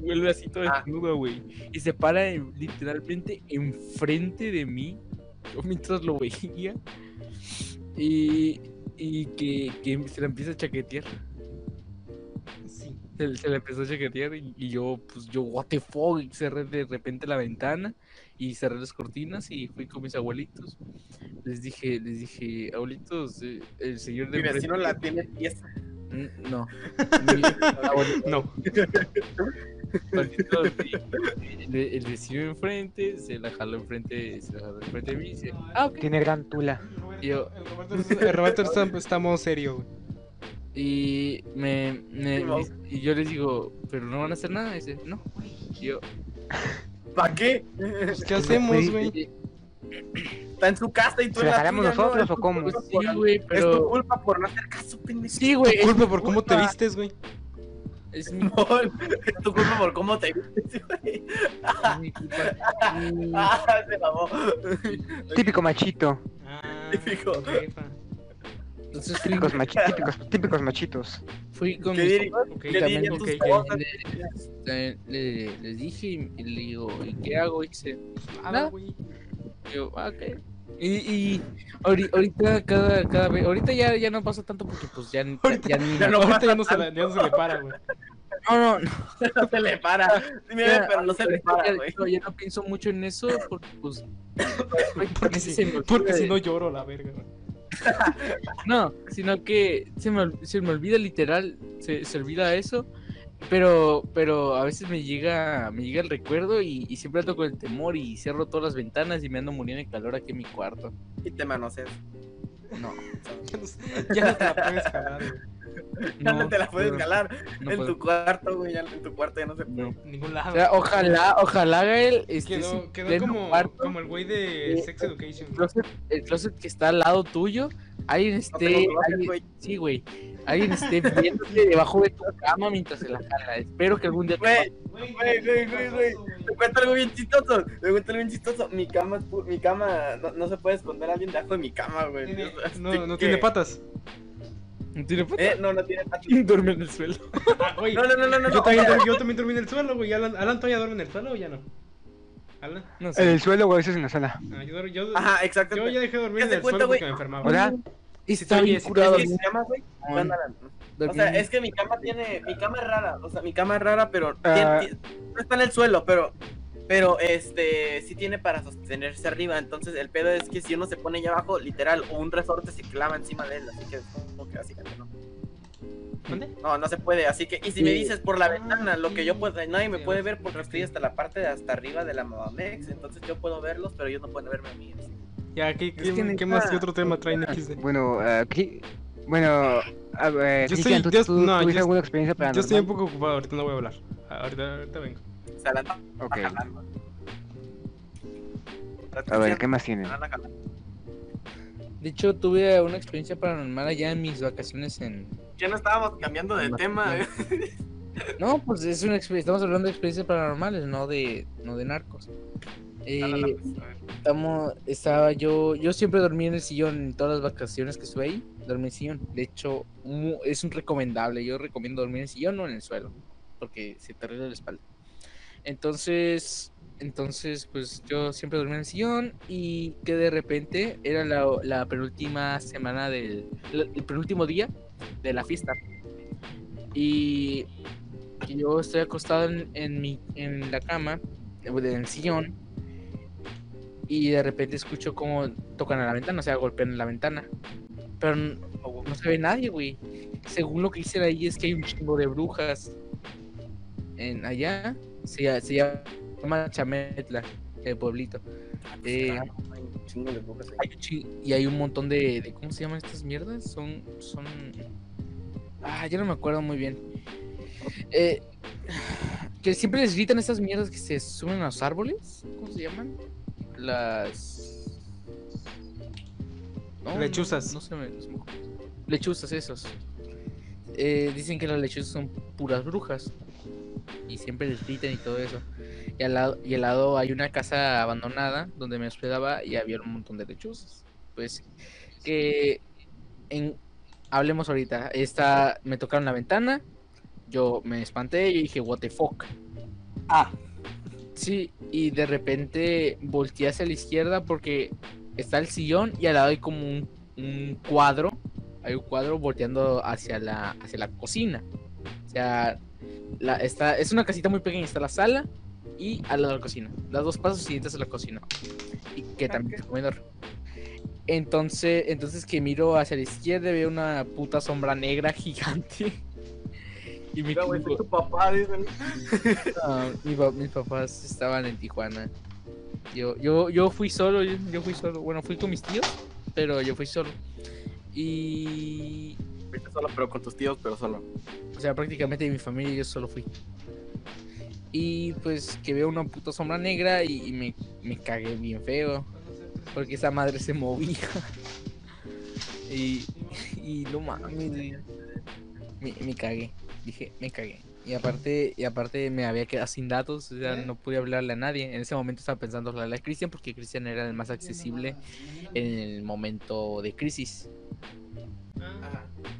Vuelve así todo Ah. desnudo, güey. Y se para en- literalmente enfrente de mí. Yo mientras lo veía. Y, y que, que se la empieza a chaquetear. Sí. Se, se la empezó a chaquetear y, y yo, pues yo, what the fuck, y cerré de repente la ventana y cerré las cortinas y fui con mis abuelitos. Les dije, les dije, abuelitos, eh, el señor de Mi vecino la tiene pieza. Mm, No. [laughs] No. el, el vecino enfrente se la jaló enfrente, se la jaló enfrente de mí y dice, ah, ok. Tiene gran tula. Yo- El Roberto, el Roberto está, modo serio, güey. Y me, y yo les digo, pero no van a hacer nada. Y dice, no. Y yo, ¿Para qué? Pues, ¿Qué [laughs] hacemos, güey? Está en su casa y tú ¿Se en la la jalamos nosotros o tu cómo? culpa pues sí, güey, Es tu pero. culpa por no hacer caso, pendejo. Sí, güey. es Culpa mi por cómo te culpa, vistes, güey. Es mi, No, [laughs] es tu culpa por cómo te vistes, güey. es mi culpa. Ah, se mamó. Típico machito. Ah, Típico. tu jefa. Entonces fui, Típicos, machi- típicos, típicos machitos. fui con ¿Qué mis papás, Ok, ¿Qué dirían ok, tus ok. esposas? le- le- les dije y, y le digo, ¿y qué hago? Y dice, Nada, yo, ah, ok. Y, y ahori- ahorita, cada, cada vez, ahorita ya, ya no pasa tanto porque pues ya, Ahorita- ya ni ya no Ahorita ya no, se ya no se le para, güey. [laughs] no, no, no, [laughs] No se le para. Sí, me ve, pero no se le para, ya, güey. no, ya no pienso mucho en eso porque pues [laughs] Porque, se si, porque si no lloro, la verga, güey. No, sino que se me, se me olvida literal, se, se olvida eso, pero pero a veces me llega me llega el recuerdo y, y siempre ando con el temor y cierro todas las ventanas y me ando muriendo de calor aquí en mi cuarto. Y te manoseas. No, [laughs] Ya no, te la puedes jalar. [laughs] Ya no, No, te la puedes no, jalar. no en puedo. tu cuarto, güey. Ya en tu cuarto ya no se puede. Ningún O lado. sea, ojalá, ojalá Gael Quedó, quedó como, cuarto, como el güey de Eh, Sex Education. el closet, el closet que está al lado tuyo, alguien esté, alguien- güey. sí, güey, alguien esté viéndote debajo de tu cama mientras se la jala. Espero que algún día Güey, Güey, güey, güey, güey, güey. Te cuento algo bien chistoso. Te cuento algo bien chistoso. Mi cama, mi cama, no, no se puede esconder a alguien debajo de mi cama, güey. No, no tiene patas. ¿No tiene foto? Eh, no, no tiene patas. [laughs] Duerme en el suelo. Ah, oye, No, no, no, no, no. yo, no, también, yo también dormí en el suelo, güey. Alan, Alan todavía duerme en el suelo o ya no? Alan. No En sé. el suelo o a veces en la sala. Ah, yo, yo, Ajá, exacto. yo ya dejé de dormir ¿Qué en el cuenta, suelo güey? porque me enfermaba. Hola. Está oye, bien curado. ¿Qué se llama, güey? Mon. Ándale. O sea, en- es que mi cama tiene. Mi cama es rara. O sea, mi cama es rara, pero. Ah. tiene- ti- no está en el suelo, pero. Pero este. Sí tiene para sostenerse arriba. Entonces, el pedo es que si uno se pone allá abajo, literal, un resorte se clava encima de él. Así que. Como que básicamente no. ¿Dónde? No, no se puede. Así que. Y si me dices por la ventana, lo que yo puedo. Nadie me Sí, puede ver porque estoy hasta la parte de hasta arriba de la Mamamex. Entonces, yo puedo verlos, pero ellos no pueden verme a mí. Ya, ¿qué, qué, más? ¿Qué otro tema traen XD? Bueno, aquí. Bueno, a ver, Yo estoy- ¿tú, yo- tú no, yo- alguna experiencia Yo paranormal? estoy un poco ocupado, ahorita no voy a hablar. Ah, Ahorita, ahorita vengo. O sea, la anda Ok. jalando. A ver, ¿qué más tienen? De hecho, tuve una experiencia paranormal allá en mis vacaciones en... Ya no estábamos cambiando de tema. eh. No, pues es una experiencia, estamos hablando de experiencias paranormales, no de, no de narcos. Eh, No, no, no, pues, a ver. estamos, estaba yo, yo siempre dormí en el sillón en todas las vacaciones que estuve ahí, dormí en el sillón. De hecho, es un recomendable, yo recomiendo dormir en el sillón o en el suelo, porque se te arregla la espalda. Entonces, entonces, pues yo siempre dormí en el sillón y que de repente era la, la penúltima semana del, el penúltimo día de la fiesta. Y yo estoy acostado en, mi, en la cama, en el sillón, y de repente escucho como tocan a la ventana, o sea, golpean la ventana. Pero n- no se ve nadie, güey. Según lo que dicen ahí es que hay un chingo de brujas en allá. Se, lla- se llama Chametla, el pueblito. Eh, Ah, hay un chingo de brujas ahí. hay un chi- y hay un montón de, de- ¿Cómo se llaman estas mierdas? Son. son Ah, yo no me acuerdo muy bien. Eh, que siempre les gritan estas mierdas que se suben a los árboles. ¿Cómo se llaman? Las. No, Lechuzas. No, se me- no se me ocurre. Lechuzas, esos. Eh, dicen que las lechuzas son puras brujas. Y siempre les gritan y todo eso. Y al lado, y al lado hay una casa abandonada donde me hospedaba y había un montón de lechuzas. Pues que en hablemos ahorita. Esta me tocaron la ventana. Yo me espanté y dije, what the fuck. Ah. Sí, y de repente volteé hacia la izquierda porque está el sillón y al lado hay como un, un cuadro. Hay un cuadro volteando hacia la, hacia la cocina. O sea, la, está, es una casita muy pequeña. Está la sala y al lado de la cocina. Las dos pasos siguientes a la cocina. Y que también es comedor. Entonces, entonces que miro hacia la izquierda veo una puta sombra negra [laughs] gigante. Y güey, soy quedo- tu papá, dicen. [laughs] Ah, mi mis papás estaban en Tijuana. Yo, yo, yo fui solo, yo, yo fui solo. Bueno, fui con mis tíos, pero yo fui solo. Y. Fuiste solo, pero con tus tíos, pero solo. O sea, prácticamente de mi familia yo solo fui. Y pues que veo una puta sombra negra y, y me, me cagué bien feo. Porque esa madre se movía. [laughs] y, y no mames. Me, me cagué. Dije, me cagué. Y aparte, y aparte me había quedado sin datos, o sea, no pude hablarle a nadie. En ese momento estaba pensando hablarle a Cristian porque Cristian era el más accesible en el momento de crisis.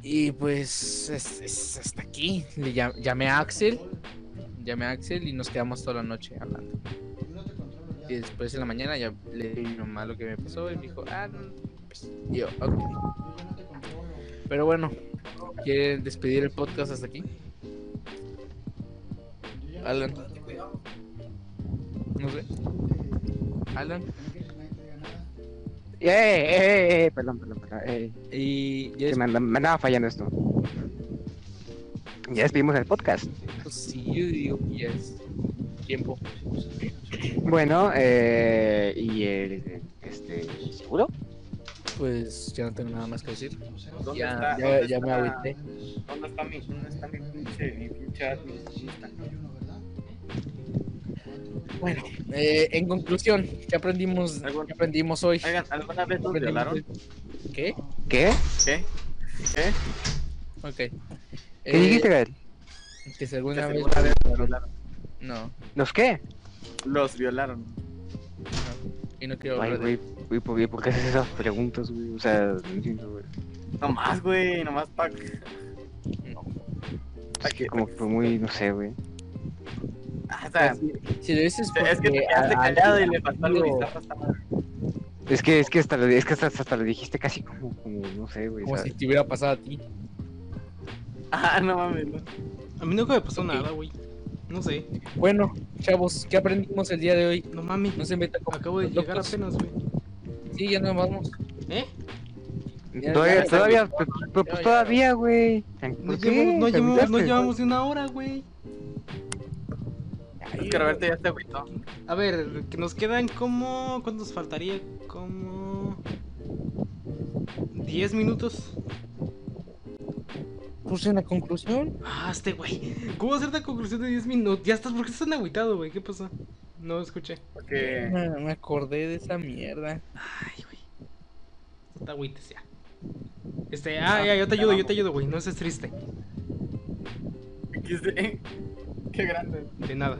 Y pues es, hasta aquí. Le llam- llamé a Axel. Llamé a Axel y nos quedamos toda la noche hablando. Y después en la mañana ya le dije mi mamá lo que me pasó y me dijo, ah, pues, yo, ok. Pero bueno, ¿quieren despedir el podcast hasta aquí? Alan. No sé. Alan. Eh, eh, eh, perdón, perdón, perdón. eh, Y ya que me, anda- me andaba fallando esto. Ya despedimos el podcast. después, sí, yo digo que ya es tiempo. Bueno, eh, y el, este, ¿seguro? pues ya no tengo nada más que decir. ¿Dónde Ya, está- ya, dónde ya me está- agüité. ¿Dónde está mi, dónde está mi pinche, mi pinche? ¿Dónde está? Bueno, eh, en conclusión, ¿qué aprendimos, qué aprendimos hoy? Oigan, ¿alguna vez los ¿Qué aprendimos violaron? ¿Qué? ¿Qué? ¿Qué? ¿Qué? Ok. ¿Qué Eh, dijiste, Gael? Que si alguna Que vez... alguna vez los violaron. No, ¿Los qué? Los violaron. no. Y no quiero Ay, güey, güey, ¿por qué- por qué haces esas preguntas, güey? O sea, [laughs] no entiendo, güey. Nomás, güey, nomás pa... No. que- Como que fue muy, no sé, güey. Ah, o sea, Si, si lo dices es que te quedaste a- callado y le faltó algo bizarro a esta madre. Es que, es que hasta lo, es que hasta, hasta lo dijiste casi como, como, no sé, güey. Como si te hubiera pasado a ti. Ah, no mames, no. A mí nunca me pasó Ok. nada, güey. No sé. Bueno, chavos, ¿qué aprendimos el día de hoy? No mames. No se metan con Acabo de llegar locos. apenas, güey. Sí, ya nos vamos. ¿Eh? Ya- Todavía, ya- todavía, pero, pues ya- todavía, güey. No llevamos, no, ¿Te llevamos, no agüitaste? llevamos ni una hora, güey. Es que Roberto ya se agüitó. A ver, que nos quedan como. ¿Cuánto nos faltaría? Como. 10 minutos. Puse una conclusión. Ah, este güey. ¿Cómo hacer la conclusión de 10 minutos? Ya estás, ¿por qué estás tan agüitado, güey? ¿Qué pasó? No escuché. Porque... Me, me acordé de esa mierda. Ay, güey. No te agüites ya. Este, ah, ya, yo te ayudo, yo te ayudo, güey. No estés triste. XD. Qué grande. De nada.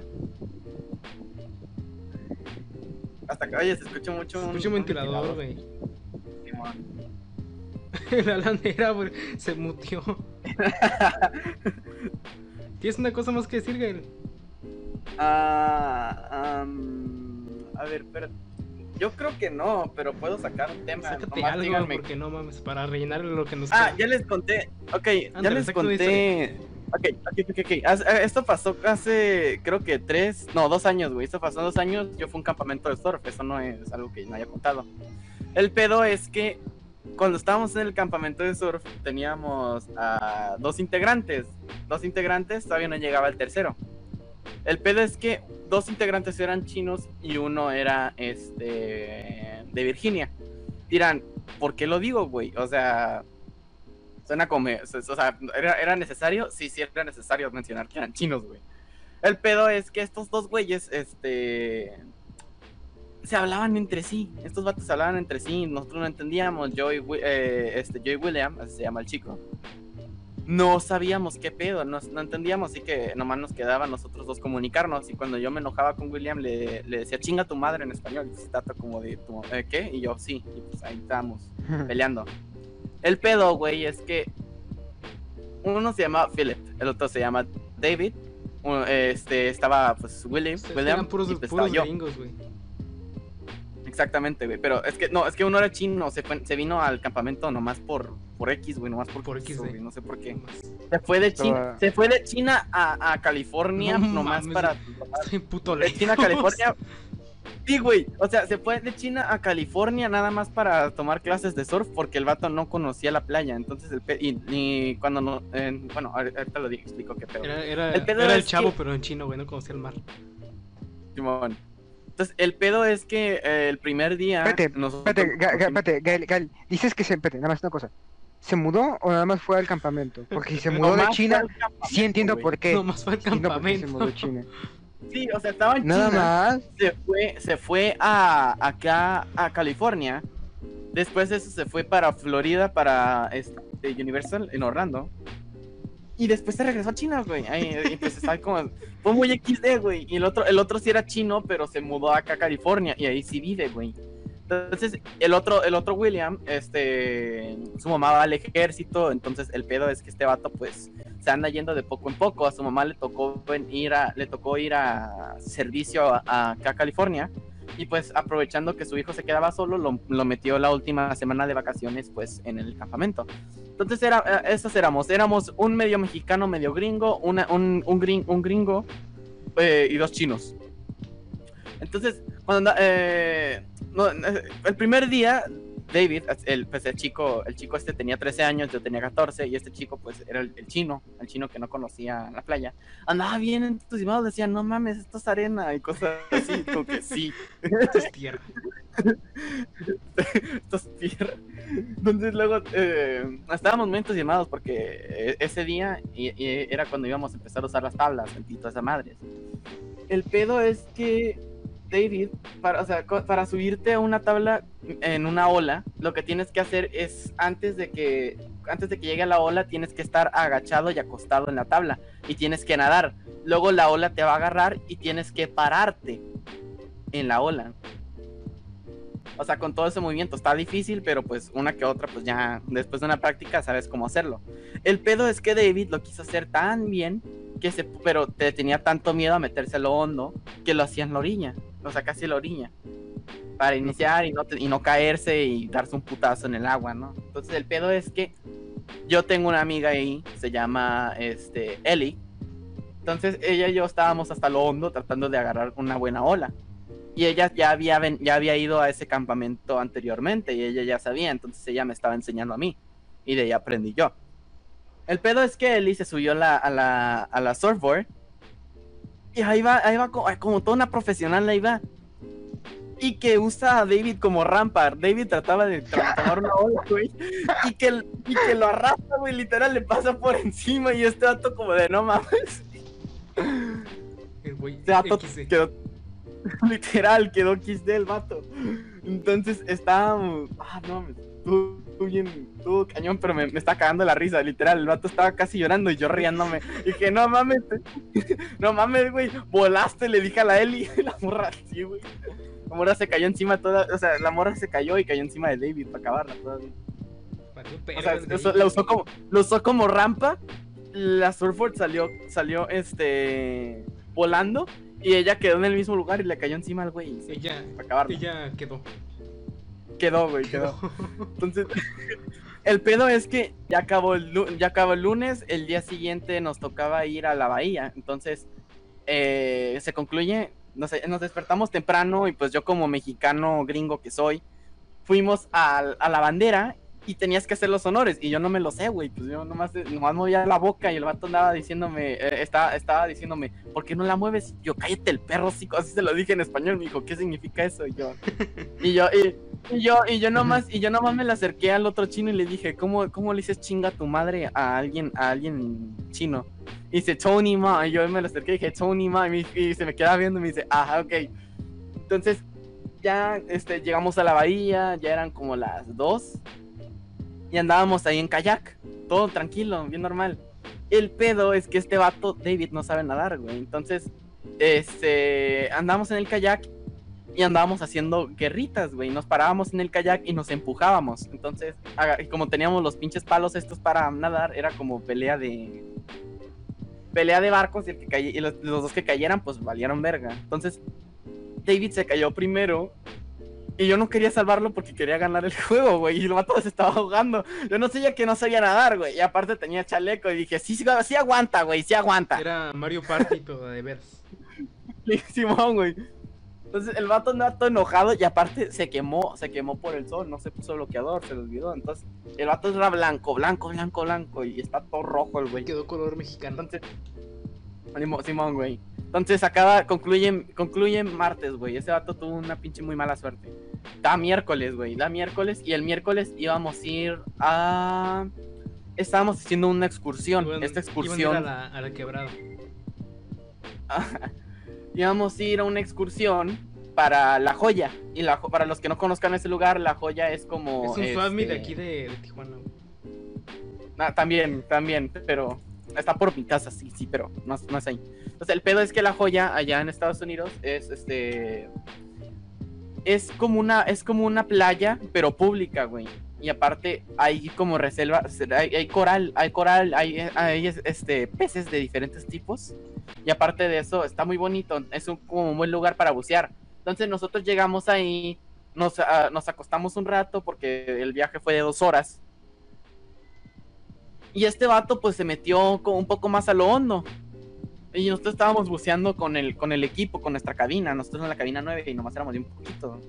Hasta que, oye, se escucha mucho Escucha un ventilador, güey. Simón. [laughs] La landera, güey. Se mutió. [laughs] ¿Tienes una cosa más que decir, Gael? Ah, a ver, pero yo creo que no, pero puedo sacar un tema. Sácate nomás algo, díganme. porque no mames, para rellenar lo que nos Ah, queda. ya les conté. Ok, ya les conté. Ok, ok, ok, ok. Haz- eh, Esto pasó hace, creo que tres, no, dos años, güey. Esto pasó dos años. Yo fui a un campamento de surf. Eso no es algo que no haya contado. El pedo es que cuando estábamos en el campamento de surf teníamos a dos integrantes. Dos integrantes, todavía no llegaba el tercero. El pedo es que dos integrantes eran chinos y uno era este de Virginia. Dirán, ¿por qué lo digo, güey? O sea, suena como. O sea, ¿era, era necesario? Sí, sí, era necesario mencionar que eran chinos, güey. El pedo es que estos dos güeyes, este. Se hablaban entre sí. Estos vatos se hablaban entre sí. Nosotros no entendíamos. Yo y, eh, este, yo y William, así se llama el chico. No sabíamos qué pedo, no, no entendíamos, así que nomás nos quedaba nosotros dos comunicarnos. Y cuando yo me enojaba con William, le, le decía chinga tu madre en español. Y se trata como de, ¿eh, ¿qué? Y yo, sí. Y pues ahí estábamos [laughs] peleando. El pedo, güey, es que uno se llama Philip, el otro se llama David. uno- Este estaba pues William, Ustedes William eran puros, y pues, puros estaba yo. gringos, güey. Exactamente, güey. Pero es que no, es que uno era chino, se, fue- se vino al campamento nomás por, por X, güey, nomás por, Por XD. güey, no sé por qué. Se fue de China, se fue de China a, a California No nomás mames, para Estoy puto de. China a California. Sí, güey. O sea, se fue de China a California nada más para tomar clases de surf porque el vato no conocía la playa. Entonces, el pe- y, y cuando no. en- bueno, ahor- ahorita lo digo, explico qué pedo. Era, era, El pedo era el es chavo, que- pero en chino, güey, no conocía el mar. Simón. Entonces, el pedo es que eh, el primer día. Espérate, nosotros- Espérate, Ga- Ga- espérate, Gael, Gael, dices que se, espérate, nada más una cosa. ¿Se mudó o nada más fue al campamento? Porque si se [laughs] mudó de China, campamento, sí entiendo güey. por qué. Nomás fue al qué se mudó de campamento. China. [laughs] Sí, o sea, estaba en Nada China. más. se fue, se fue a acá a California. Después de eso se fue para Florida para este, Universal en Orlando. Y después se regresó a China, güey. Y pues está como fue muy XD, güey. Y el otro el otro sí era chino, pero se mudó acá a California y ahí sí vive, güey. Entonces, el otro, el otro William, este, su mamá va al ejército, entonces el pedo es que este vato, pues, se anda yendo de poco en poco. A su mamá le tocó ir a, le tocó ir a servicio acá a California. Y pues aprovechando que su hijo se quedaba solo, lo, metió la última semana de vacaciones, pues, en el campamento. Entonces era, eh, esos éramos, éramos un medio mexicano, medio gringo, una, un, un, grin- un gringo eh, y dos chinos. Entonces, cuando eh, eh, el primer día, David, el, pues el chico, el chico este tenía 13 años, yo tenía 14, y este chico pues era el, el chino, el chino que no conocía la playa. Andaba bien entusiasmado, decía, no mames, esto es arena y cosas así, [laughs] como que sí. Esto es tierra. [laughs] Estos pier- Entonces luego eh, estábamos muy entusiasmados porque eh, ese día y- y era cuando íbamos a empezar a usar las tablas y toda esa madre. El pedo es que David, para, o sea, para subirte a una tabla en una ola, lo que tienes que hacer es antes de que antes de que llegue la ola tienes que estar agachado y acostado en la tabla y tienes que nadar. Luego la ola te va a agarrar y tienes que pararte en la ola. O sea, con todo ese movimiento está difícil, pero pues una que otra, pues ya después de una práctica sabes cómo hacerlo. El pedo es que David lo quiso hacer tan bien que se, pero te tenía tanto miedo a meterse a lo hondo que lo hacía en la orilla, o sea, casi la orilla, para iniciar y no, y no caerse y darse un putazo en el agua, ¿no? Entonces el pedo es que yo tengo una amiga ahí, se llama este, Ellie. Entonces ella y yo estábamos hasta lo hondo tratando de agarrar una buena ola. Y ella ya había, ya había ido a ese campamento anteriormente y ella ya sabía, entonces ella me estaba enseñando a mí. Y de ahí aprendí yo. El pedo es que Ellie se subió a la, a la surfboard. Y ahí va, ahí va como, como toda una profesional, ahí va. Y que usa a David como rampa. David trataba de tomar una ola, güey. Y que, y que lo arrastra, güey. Literal le pasa por encima. Y este vato como de no mames. El güey Este XD. quedó. [laughs] Literal, quedó XD el vato. Entonces estábamos. Ah, no, estuvo estuvo bien. Estuvo cañón, pero me, me está cagando la risa. Literal, el vato estaba casi llorando y yo riéndome. Dije, no mames. [laughs] No mames, güey. Volaste, le dije a la Eli. [laughs] La morra, sí, güey. La morra se cayó encima toda. O sea, la morra se cayó y cayó encima de David para acabarla todavía. O sea, eso- la usó como, lo usó como rampa. La surfboard salió, salió este volando y ella quedó en el mismo lugar y le cayó encima al güey. y Ella, Para acabarla. ella quedó. Quedó, güey, quedó. Entonces, [laughs] el pedo es que ya acabó el, lu- ya acabó el lunes, el día siguiente nos tocaba ir a la bahía. Entonces, eh, se concluye, nos, nos despertamos temprano y pues yo como mexicano gringo que soy, fuimos al- a, la bandera y tenías que hacer los honores y yo no me lo sé, güey. Pues yo nomás, nomás movía la boca y el vato andaba diciéndome, eh, estaba, diciéndome, ¿por qué no la mueves? Yo, cállate el perro, sí, así se lo dije en español, me dijo, ¿qué significa eso? Y yo, y yo, y, y yo, y yo nomás, y yo nomás me le acerqué al otro chino y le dije, ¿cómo, cómo le dices chinga a tu madre a alguien, a alguien chino? Y dice, Tony Ma, y yo me le acerqué y dije, Tony Ma, y, me- y se me queda viendo y me dice, ajá, ok. Entonces, ya este, llegamos a la bahía, ya eran como las dos, y andábamos ahí en kayak, todo tranquilo, bien normal. El pedo es que este vato, David, no sabe nadar, güey. Entonces, este, andamos en el kayak y andábamos haciendo guerritas, güey. Nos parábamos en el kayak y nos empujábamos. Entonces, como teníamos los pinches palos estos para nadar, era como pelea de. Pelea de barcos y, el que y los, los dos que cayeran, pues valieron verga. Entonces, David se cayó primero. Y yo no quería salvarlo porque quería ganar el [laughs] juego, güey. Y el vato se estaba ahogando. Yo no sabía que no sabía nadar, güey. Y aparte tenía chaleco. Y dije, sí, sí, sí aguanta, güey. Sí aguanta. Era Mario Party, pero de veras. [laughs] Simón, güey. Entonces el vato andaba todo enojado y aparte se quemó, se quemó por el sol, no se puso bloqueador, se le olvidó. Entonces el vato era blanco, blanco, blanco, blanco y está todo rojo el güey. Quedó color mexicano. Entonces, Simón, güey. Entonces acaba, concluye, concluye martes, güey. Ese vato tuvo una pinche muy mala suerte. Da miércoles, güey. Da miércoles y el miércoles íbamos a ir a... Estábamos haciendo una excursión. Iban- Esta iban a ir excursión... a la, a la quebrada. [laughs] íbamos a ir a una excursión para La Joya. Y la, para los que no conozcan ese lugar, La Joya es como... es un Swami de este, aquí de, de Tijuana. güey. ah, también, también, pero... Está por mi casa, sí, sí, pero no, no es ahí. El pedo es que La Joya, allá en Estados Unidos, es este... Es como una, es como una playa, pero pública, güey. Y aparte hay como reserva, hay, coral, hay coral, hay, hay este, peces de diferentes tipos. Y aparte de eso, está muy bonito. Es un, como un buen lugar para bucear. Entonces nosotros llegamos ahí, nos, ah, nos acostamos un rato porque el viaje fue de dos horas. Y este vato pues se metió como un poco más a lo hondo. Y nosotros estábamos buceando con el, con el equipo, con nuestra cabina. Nosotros en la cabina 9 y nomás éramos de un poquito.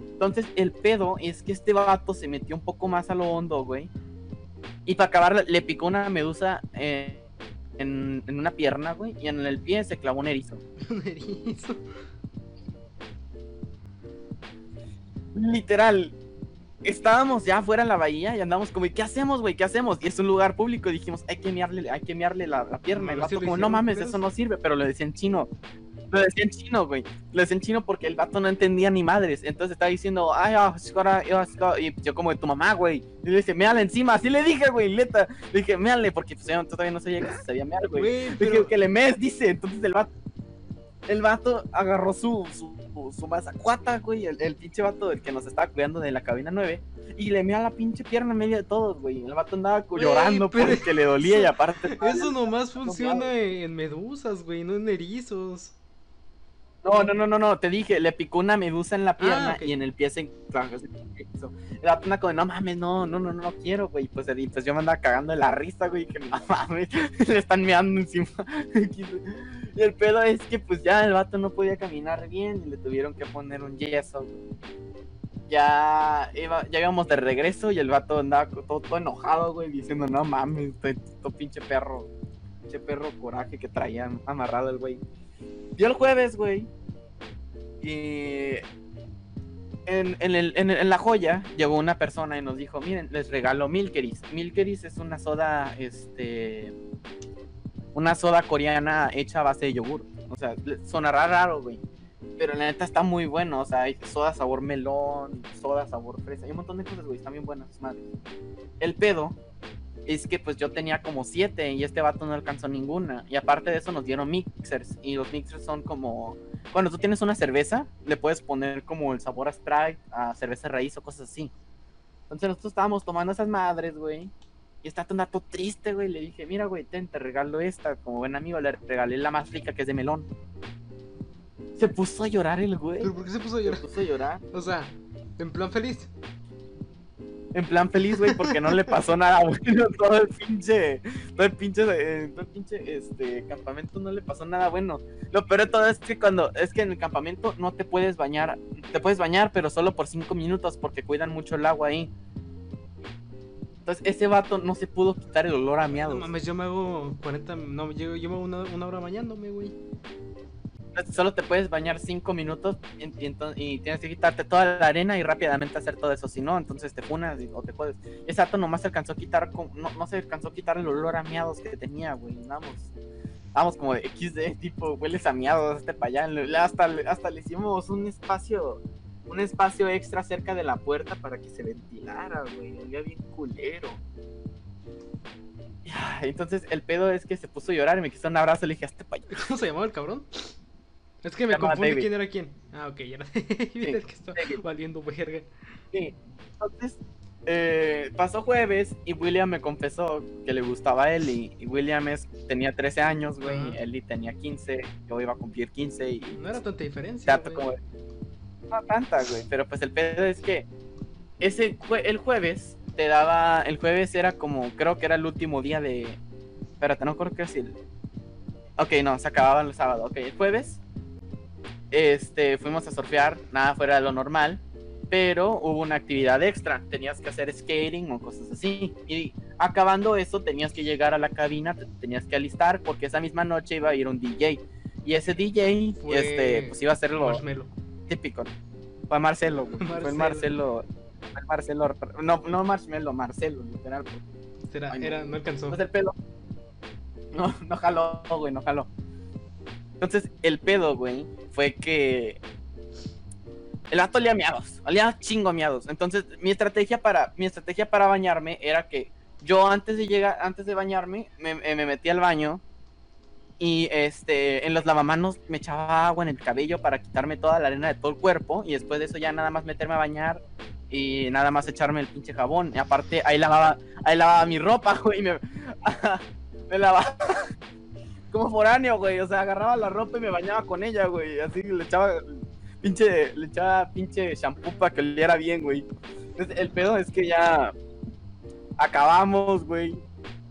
Entonces el pedo es que este vato se metió un poco más a lo hondo, güey. Y para acabar le picó una medusa eh, en, en una pierna, güey. Y en el pie se clavó un erizo. Un erizo. literal, estábamos ya fuera en la bahía y andamos como, ¿qué hacemos, güey? ¿Qué hacemos? Y es un lugar público y dijimos, hay que mearle, hay que mearle la, la pierna. Y el vato como, no mames, eso es- no sirve, pero lo decía en chino. Lo decía en chino, güey. Lo decía en chino porque el vato no entendía ni madres. Entonces estaba diciendo, ay, ah, shkora, ah, shkora", y yo como de tu mamá, güey. Y le dice, méale encima. Así le dije, güey, neta. Le dije, méale, porque pues, yo todavía no sabía que se sabía mear, güey. Pero... dije que le mes, dice. Entonces el vato, el vato agarró su, su, su mazacuata, güey. El, el pinche vato, el que nos estaba cuidando de la cabina 9. Y le mea la pinche pierna en medio de todos, güey. El vato andaba Güey, llorando porque le dolía y aparte. [laughs] Eso nomás funciona en medusas, güey, no en erizos. No, no, no, no, no, te dije, le picó una medusa en la pierna Ah, ok. y en el pie se hizo. Vato andaba como, no mames, no, no, no, no, quiero, güey. Pues, pues yo me andaba cagando de la risa, güey, que no [laughs] mames, le están meando encima. [laughs] y el pedo es que pues ya el vato no podía caminar bien y le tuvieron que poner un yeso. Ya, iba, ya íbamos de regreso y el vato andaba todo, enojado, güey, diciendo, no mames, estoy todo pinche perro, pinche perro coraje que traía amarrado el güey. Yo el jueves, güey, y en, en, el- en, en la joya llegó una persona y nos dijo, miren, les regalo Milkeris. Milkeris es una soda, este, una soda coreana hecha a base de yogur. O sea, sonará raro, güey. Pero la neta está muy bueno. O sea, hay soda sabor melón, soda sabor fresa. Hay un montón de cosas, güey. Están bien buenas, madre. El pedo es que pues yo tenía como siete y este vato no alcanzó ninguna. Y aparte de eso nos dieron mixers. Y los mixers son como... Cuando tú tienes una cerveza, le puedes poner como el sabor a Sprite, a cerveza raíz o cosas así. Entonces nosotros estábamos tomando esas madres, güey. Y está un dato triste, güey. Le dije, mira, güey, ten, te regalo esta. Como buen amigo, le regalé la más rica que es de melón. Se puso a llorar el güey. ¿Pero por qué se puso a Se llorar? puso a llorar. O sea, en plan feliz. En plan feliz, güey, porque no le pasó nada bueno [laughs] todo el pinche, todo el pinche, eh, todo el pinche, este, campamento no le pasó nada bueno. Lo peor de todo es que cuando, es que en el campamento no te puedes bañar, te puedes bañar, pero solo por cinco minutos porque cuidan mucho el agua ahí. Entonces ese vato no se pudo quitar el olor a No miados. mames, yo me hago 40, no, yo llevo una, una hora bañándome, güey. Entonces, Solo te puedes bañar cinco minutos y, y ento- y tienes que quitarte toda la arena y rápidamente hacer todo eso. Si no, entonces te funas y- o te puedes. Ese vato nomás se alcanzó a quitar, con- no, no se alcanzó a quitar el olor a miados que tenía, güey. Vamos. Vamos como de XD, tipo, hueles a miados, este para allá. Hasta, hasta le hicimos un espacio, un espacio extra cerca de la puerta para que se ventilara, güey. Olía bien culero. [sighs] Entonces el pedo es que se puso a llorar y me quiso un abrazo. Le dije, hazte allá. ¿Cómo se llamaba el cabrón? Es que me confundí David. quién era quién. Ah, ok, ya era. [laughs] Mira, es que está valiendo verga. Sí. Entonces, eh, pasó jueves y William me confesó que le gustaba a Ellie. Y William es, tenía 13 años, güey. Ajá. Ellie tenía 15. Yo iba a cumplir 15 y No era tanta diferencia. como... No tanta, güey. Pero pues el pedo es que ese jue- el jueves te daba... El jueves era como... Creo que era el último día de... Espérate, no creo que es el... Ok, no, se acababa el sábado. Ok, el jueves este, fuimos a surfear, nada fuera de lo normal, pero hubo una actividad extra, tenías que hacer skating o cosas así. Y acabando eso, tenías que llegar a la cabina, te tenías que alistar, porque esa misma noche iba a ir un DJ. Y ese DJ, Fue este, pues iba a ser lo Marshmallow. Típico. Fue Marcelo, güey. Fue el Marcelo. Fue el Marcelo. No, no Marshmello, Marcelo, literal. Era, Ay, era, no alcanzó. entonces el pedo. No, no jaló, güey, no jaló. Entonces el pedo, güey, fue que. El vato olía miados, olía chingo a miados. Entonces mi estrategia para, mi estrategia para bañarme era que yo antes de llegar, antes de bañarme, me, eh, me metí al baño y este, en los lavamanos me echaba agua en el cabello para quitarme toda la arena de todo el cuerpo y después de eso ya nada más meterme a bañar y nada más echarme el pinche jabón. Y aparte ahí lavaba, ahí lavaba mi ropa, [laughs] güey, me, [laughs] me lavaba [laughs] como foráneo, güey, o sea, agarraba la ropa y me bañaba con ella, güey, así le echaba pinche, le echaba pinche shampoo para que oliera bien, güey. Entonces, el pedo es que ya acabamos, güey,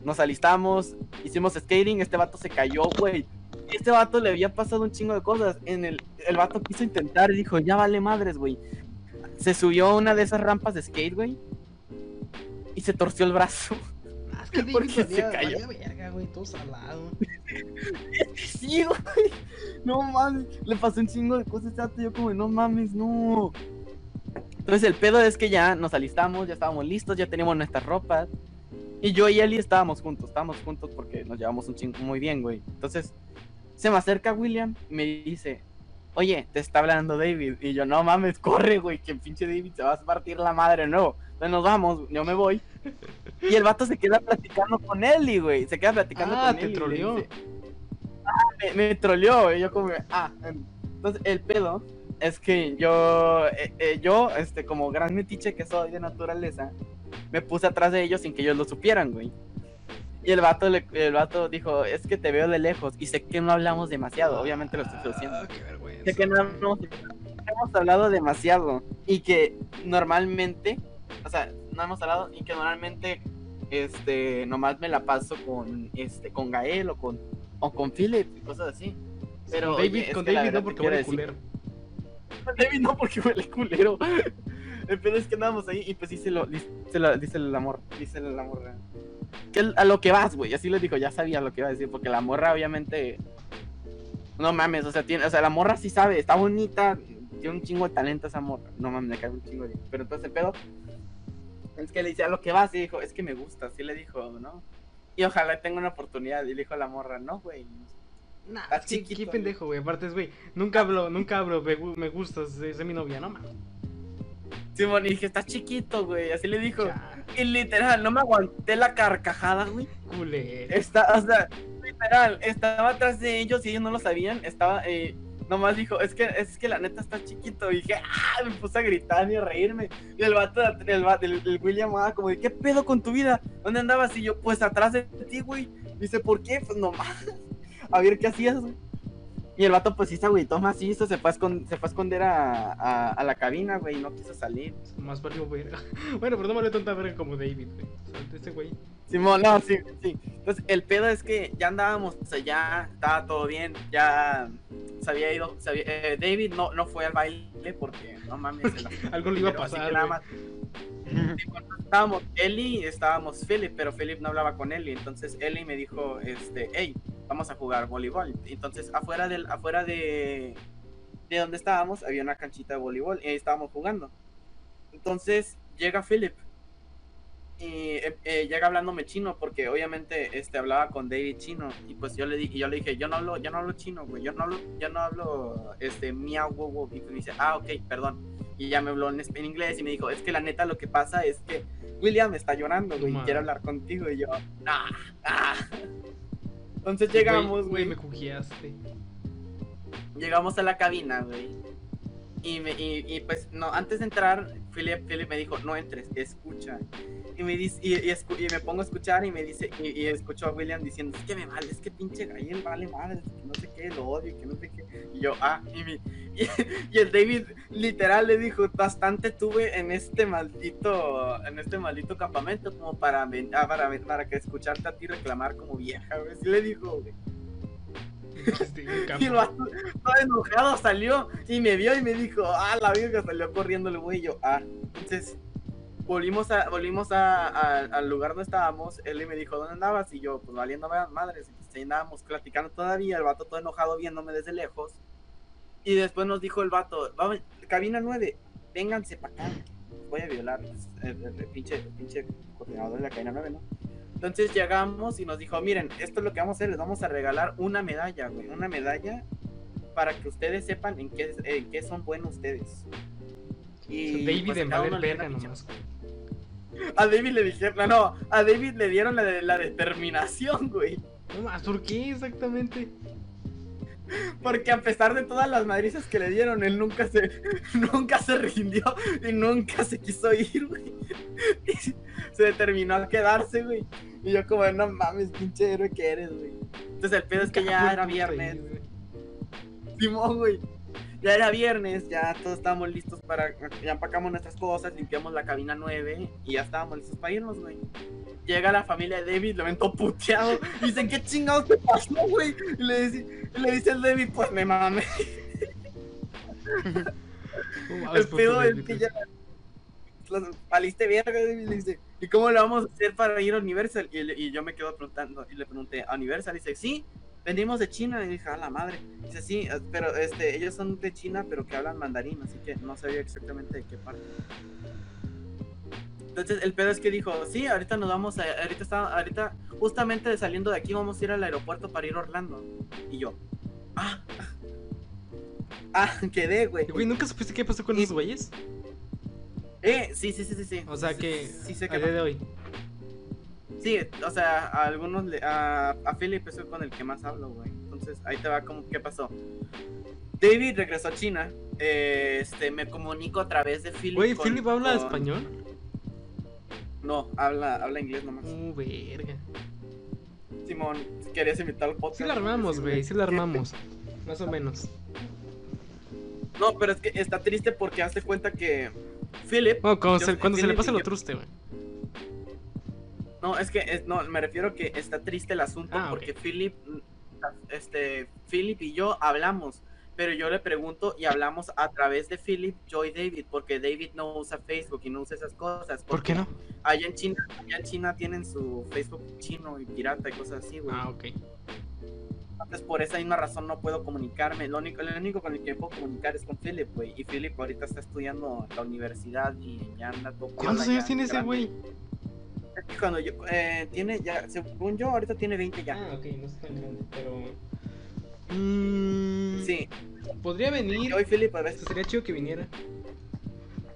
nos alistamos, hicimos skating, este vato se cayó, güey. Y este vato le había pasado un chingo de cosas. En el, el vato quiso intentar y dijo, ya vale madres, güey. Se subió a una de esas rampas de skate, güey. Y se torció el brazo. Ah, es que [laughs] porque se cayó. verga, güey, todo salado. [laughs] Sí, güey. No mames. Le pasó un chingo de cosas este. Yo como, no mames, no. Entonces el pedo es que ya nos alistamos, ya estábamos listos, ya teníamos nuestras ropas. Y yo y Eli estábamos juntos, estábamos juntos porque nos llevamos un chingo muy bien, güey. Entonces se me acerca William y me dice, oye, te está hablando David. Y yo, no mames, corre, güey, que pinche David se va a partir la madre de nuevo. Entonces nos vamos, yo me voy. Y el vato se queda platicando con Eli, güey. Se queda platicando Ah, con te Eli. y le troleó. dice, "Ah, me, me troleó, güey. Yo como, ah. Entonces el pedo es que yo, eh, eh, yo, este, como gran metiche que soy de naturaleza, me puse atrás de ellos sin que ellos lo supieran, güey. Y el vato, le- el vato dijo, es que te veo de lejos y sé que no hablamos demasiado. Obviamente lo estoy traduciendo. Ah, qué vergüenza. Sé que no hemos, hemos hablado demasiado y que normalmente, o sea, no hemos hablado y que normalmente, este, nomás me la paso con, este, con Gael o con, o con Philip y cosas así. Pero, con David, con David no porque huele decir- [laughs] David no porque huele culero. El pedo es que andamos ahí y pues dice lo, dice, la- dice el amor, dice el amor. Que a lo que vas, güey, así le dijo, ya sabía lo que iba a decir, porque la morra obviamente no mames, o sea, tiene, o sea, la morra sí sabe, está bonita, tiene un chingo de talento esa morra. No mames, me cae un chingo de. Pero entonces el pedo es que le dice a lo que vas y dijo, es que me gusta, sí le dijo, ¿no? Y ojalá tenga una oportunidad. Y le dijo a la morra, no, güey. Nah, chiquito, qué pendejo, güey. Aparte es, güey, nunca hablo, nunca hablo, me, me gustas, es de mi novia, no mames. Simón, y dije, está chiquito, güey, así le dijo. Ya, Y literal, no me aguanté la carcajada, güey. culero. Está, o sea, literal, estaba atrás de ellos y ellos no lo sabían. Estaba, eh, nomás dijo, es que, es que la neta está chiquito. Y dije, ah, me puse a gritar y a reírme. Y el vato, el, el- el William, ah, como de, ¿qué pedo con tu vida? ¿Dónde andabas? Y yo, pues atrás de ti, güey. Dice, ¿por qué? Pues nomás. A ver qué hacías. Y el vato, pues sí se agüitó macizo, se fue a, se fue a esconder a, a, a la cabina, güey, y no quiso salir. Más valió verga. [laughs] Bueno, pero no vale tanta verga como David, güey. O sea, este güey. Simón, no, sí, sí. Entonces, el pedo es que ya andábamos, o sea, ya estaba todo bien, ya se había ido, se había- eh, David no, no fue al baile porque, no mames, [laughs] Algo le iba a pasar, nada más- bueno, estábamos Eli, estábamos Philip, pero Philip no hablaba con Eli, entonces Eli me dijo, este, hey, vamos a jugar voleibol. Entonces, afuera del, afuera de, de donde estábamos, había una canchita de voleibol y ahí estábamos jugando. Entonces, llega Philip y eh, eh, llega hablándome chino porque obviamente este hablaba con David chino y pues yo le dije yo le dije yo no hablo yo no hablo chino güey yo no hablo yo no hablo este miau wow, wow", y me dice ah ok perdón y ya me habló en, en inglés y me dijo es que la neta lo que pasa es que William está llorando güey quiere hablar contigo y yo nah, ah". [laughs] entonces llegamos Güey, güey me cugiaste. Llegamos a la cabina, güey. Y, me, y, y, pues, no, antes de entrar, Philip, Philip me dijo, no entres, escucha. Y me dice, y, escu- y me pongo a escuchar y me dice, y, escucho a William diciendo, es que me vale, es que pinche Gael vale madre, que no sé qué, lo odio, que no sé qué. Y yo, ah, y, mi- [laughs] y, el David literal le dijo, bastante tuve en este maldito, en este maldito campamento como para, ah, para, para que escucharte a ti reclamar como vieja, güey. Le dijo, güey. Este, Y el vato, todo enojado, salió y me vio y me dijo, ah, la virga, salió corriendo el güey. Yo, ah, entonces volvimos, a, volvimos al lugar donde estábamos. Él me dijo, ¿dónde andabas? Y yo, pues valiendo ma- madres. Ahí andábamos platicando todavía. El vato todo enojado viéndome desde lejos. Y después nos dijo el vato, cabina 9, vénganse para acá. Voy a violar pues, pinche, el pinche coordinador de la cabina 9, ¿no? Entonces llegamos y nos dijo, miren, esto es lo que vamos a hacer, les vamos a regalar una medalla, güey, una medalla para que ustedes sepan en qué, en qué son buenos ustedes. Sea, David pues, en valer nomás. [laughs] A David le dijeron, no, no, a David le dieron la, de- la determinación, güey. No más, ¿por qué exactamente? Porque a pesar de todas las madrizas que le dieron, él nunca se, [laughs] nunca se rindió y nunca se quiso ir, güey. [laughs] Se determinó a quedarse, güey. Y yo como, no mames, pinche héroe que eres, güey. Entonces el pedo es que ya era viernes. Simón, güey. Ya era viernes, ya todos estábamos listos para. Ya empacamos nuestras cosas, limpiamos la cabina 9 y ya estábamos listos para irnos, güey. Llega la familia de David, lo ven todo puteado. y Dicen, ¿qué chingados te pasó, güey? Y le dice, y le dice el David, pues me mames. [laughs] El pedo es que ya. los- Valiste verga, David. Le dice, ¿y cómo le vamos a hacer para ir a Universal? Y, le- y yo me quedo preguntando, y le pregunté, ¿a Universal? Y dice, sí, venimos de China. Y dije, a la madre. Dice, sí, eh, pero este, ellos son de China, pero que hablan mandarín, así que no sabía exactamente de qué parte. Entonces el pedo es que dijo, sí, ahorita nos vamos a, ahorita está, ahorita justamente saliendo de aquí vamos a ir al aeropuerto para ir a Orlando. Y yo, ah, [laughs] ah, quedé, güey. Güey, ¿nunca supiste qué pasó con Y- esos güeyes? Eh, sí, sí, sí, sí, sí. O sea que sí sé a día de hoy. Sí, o sea, a algunos, le- a, a Philip es con el que más hablo, güey. Entonces, ahí te va como, ¿qué pasó? David regresó a China, eh, este, me comunico a través de Philip. Güey, ¿Philip habla con- español? No, habla, habla inglés nomás. Uh, verga. Simón, querías invitar al podcast. Sí la armamos, güey, sí la armamos. Más o menos. No, pero es que está triste porque hazte cuenta que Philip, Bueno, cuando, se, cuando se le pasa lo truste, güey. no, es que, es- no, me refiero que está triste el asunto Ah, porque Philip, mm, este, Philip y yo hablamos, pero yo le pregunto y hablamos a través de Philip, yo y David, porque David no usa Facebook y no usa esas cosas. ¿Por qué no? Allá en China, allá en China tienen su Facebook chino y pirata y cosas así, güey. Ah, ok. Entonces por esa misma razón no puedo comunicarme. Lo único, lo único con el que puedo comunicar es con Philip, güey. Y Philip ahorita está estudiando en la universidad y ya anda todo. ¿Cuántos años tiene ese güey? Cuando yo, eh, tiene ya, según yo, ahorita tiene 20 ya. Ah, ok, no es tan grande, pero. Mm, Sí, Podría venir. yo y Philip a veces Sería chido que viniera.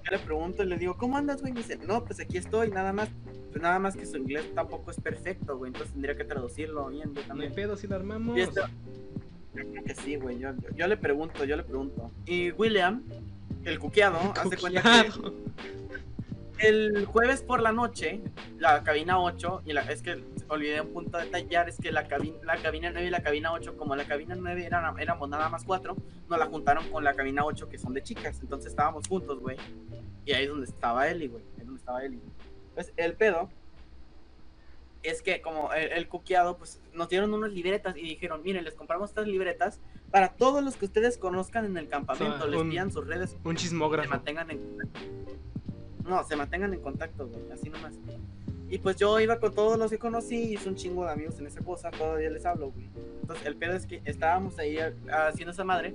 yo le pregunto y le digo, ¿cómo andas, güey? Y me dice, no, pues aquí estoy, nada más. Pues nada más que su inglés tampoco es perfecto, güey. Entonces tendría que traducirlo bien, hay también. pedo si la armamos. Y este- yo creo que sí, güey. Yo, yo, yo le pregunto, yo le pregunto. Y William, el cuqueado, hace cuenta que el jueves por la noche, la cabina 8, y la, es que olvidé un punto de detallar, es que la cabina, la cabina 9 y la cabina 8, como la cabina 9 era, éramos nada más 4, nos la juntaron con la cabina 8 que son de chicas, entonces estábamos juntos, güey. Y ahí es donde estaba Eli, güey, ahí es donde estaba Eli. Entonces, el pedo es que como el, el cuqueado, pues nos dieron unas libretas y dijeron, miren, les compramos estas libretas para todos los que ustedes conozcan en el campamento, les un- pidan sus redes Un se chismógrafo. mantengan en contacto. No, se mantengan en contacto, güey, así nomás. Y pues yo iba con todos los que conocí, hice un chingo de amigos en esa cosa, todavía les hablo, güey. Entonces el pedo es que estábamos ahí haciendo esa madre.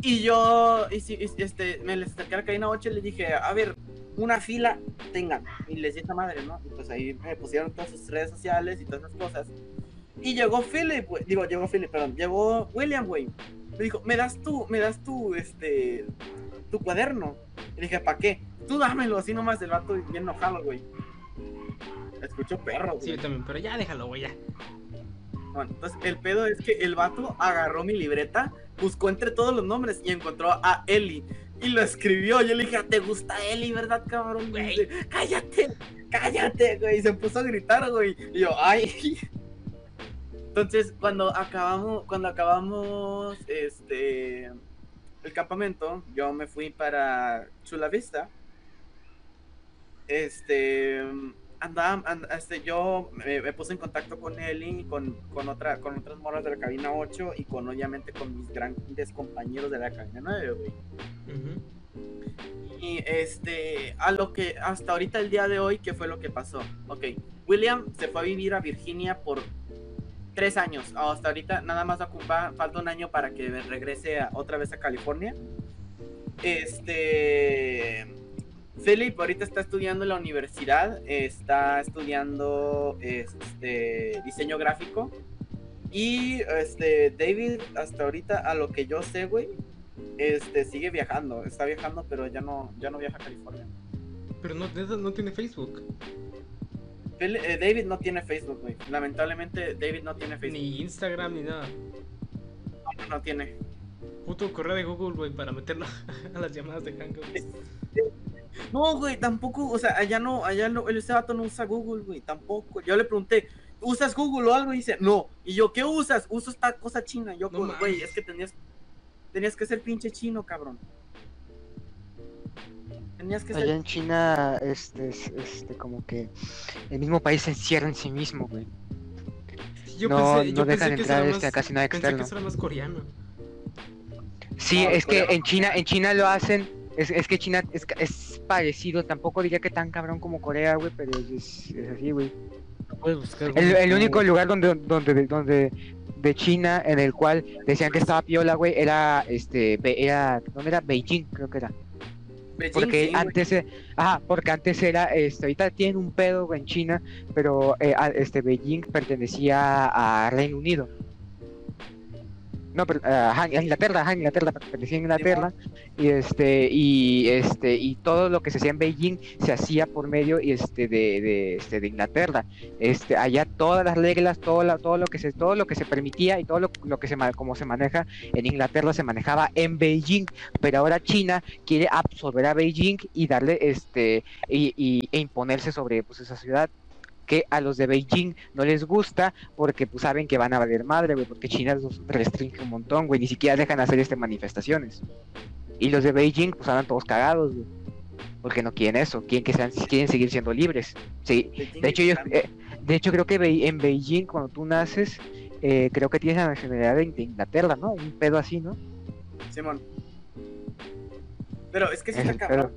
Y yo, y y- este, me les acerqué a la cabina 8 y les dije, a ver, una fila tengan. Y les di esa madre, ¿no? Y pues ahí me pusieron todas sus redes sociales y todas esas cosas. Y llegó Philip, güey. Digo, llegó Philip, perdón. Llegó William, güey. Me dijo, me das tú, me das tú, este, tu cuaderno. Y dije, ¿para qué? Tú dámelo, así nomás el vato bien enojado, güey. Escucho perro, güey. Sí, yo también, pero ya déjalo, güey, ya. Bueno, entonces el pedo es que el vato agarró mi libreta, buscó entre todos los nombres y encontró a Eli. Y lo escribió. Yo le dije, ¿te gusta Eli, verdad, cabrón? Güey. Dice, cállate, cállate, güey. Y se puso a gritar, güey. Y yo, ay. Entonces, cuando acabamos, cuando acabamos este el campamento, yo me fui para Chula Vista. Este andaba, and- este, yo me, me puse en contacto con Eli, con, con, otra, con otras morras de la cabina 8 y con obviamente con mis grandes compañeros de la cabina 9, güey. Y este, a lo que hasta ahorita el día de hoy, ¿qué fue lo que pasó? Ok, William se fue a vivir a Virginia por tres años. Hasta ahorita nada más ocupa, falta un año para que regrese a- otra vez a California. Este, Philip ahorita está estudiando en la universidad, está estudiando este, diseño gráfico. Y este, David, hasta ahorita, a lo que yo sé, güey, este, sigue viajando, está viajando, pero ya no, ya no viaja a California. Pero no, no tiene Facebook. Phil- eh, David no tiene Facebook, güey. Lamentablemente, David no tiene Facebook. Ni Instagram, ni nada. No, no tiene. Puto correo de Google, güey, para meterlo [laughs] a las llamadas de Hangouts. No, güey, tampoco, o sea, allá no, allá no, ese vato no usa Google, güey, tampoco. Yo le pregunté, ¿usas Google o algo? Y dice, no. Y yo, ¿qué usas? Uso esta cosa china. Yo, No güey, mames. es que tenías, tenías que ser pinche chino, cabrón. Tenías que Allá ser. en China, este, es- este, como que el mismo país se encierra en sí mismo, güey. Yo No- pensé, yo no dejan pensé que entrar era este, más, casi nada pensé que externo. eso era más coreano. Sí, No, es que en China, en China lo hacen, es, es que China es, ca- es parecido, tampoco diría que tan cabrón como Corea, güey, pero es, es así, güey. buscar. El, único lugar donde, donde, donde de China en el cual decían que estaba piola, güey, era este, era, ¿dónde era? Beijing, creo que era. Beijing, Porque sí, antes, eh, ajá, porque antes era, este, ahorita tienen un pedo en China, pero eh, este Beijing pertenecía a Reino Unido. No, pero, ajá, a Inglaterra, ajá, Inglaterra, pertenecía a Inglaterra, y este, y este, y todo lo que se hacía en Beijing se hacía por medio este, de, de, este, de Inglaterra. Este, allá todas las reglas, todo, la- todo lo que se, todo lo que se permitía y todo lo, lo que se como se maneja en Inglaterra se manejaba en Beijing, pero ahora China quiere absorber a Beijing y darle este y, y- e imponerse sobre pues esa ciudad que a los de Beijing no les gusta porque pues saben que van a valer madre, güey, porque China los restringe un montón, güey, ni siquiera dejan hacer este manifestaciones. Y los de Beijing pues andan todos cagados, güey. Porque no quieren eso, quieren que sean, quieren seguir siendo libres. Sí, de hecho yo, eh, de hecho creo que en Beijing cuando tú naces eh, creo que tienes la nacionalidad de, Inglaterra, ¿no? Un pedo así, ¿no? Simón. Pero es que sí Es está cabrón.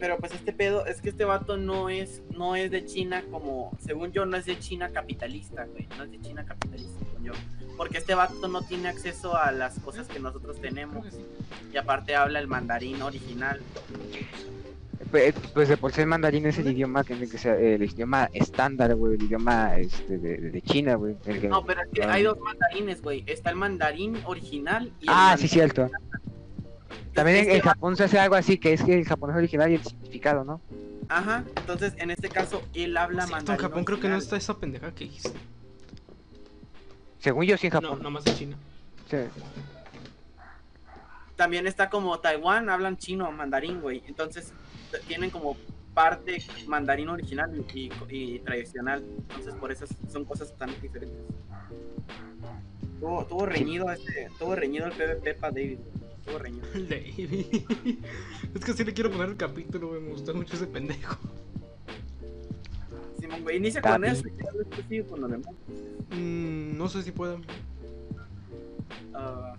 Pero pues este pedo, es que este vato no es, no es de China como, según yo, no es de China capitalista, güey. No es de China capitalista, según yo. Porque este vato no tiene acceso a las cosas que nosotros tenemos. Y aparte habla el mandarín original. Pues de por sí el mandarín es el idioma que, que sea el idioma estándar, güey, el idioma este, de, China, güey. que- No, pero es que Ah. hay dos mandarines, güey. Está el mandarín original y el Ah, sí, cierto. También en, Este en Japón se hace algo así, que es que el japonés original y el significado, ¿no? Ajá, entonces en este caso él habla en mandarín. Japón creo que no está esa pendeja que dijiste. Según yo sí en No, Japón. nomás en China. Sí. También está como Taiwán, hablan chino, mandarín, güey. Entonces tienen como parte mandarín original y, y- y tradicional. Entonces por eso son cosas tan diferentes. Tuvo, tuvo reñido este, tuvo reñido el PvP para David. Tuvo reñido. [laughs] Es que sí le quiero poner el capítulo, güey. Me gusta mucho ese pendejo. Simón, güey, inicia con eso y ya después sigue con lo demás. Mm, no sé si puedo. Ah,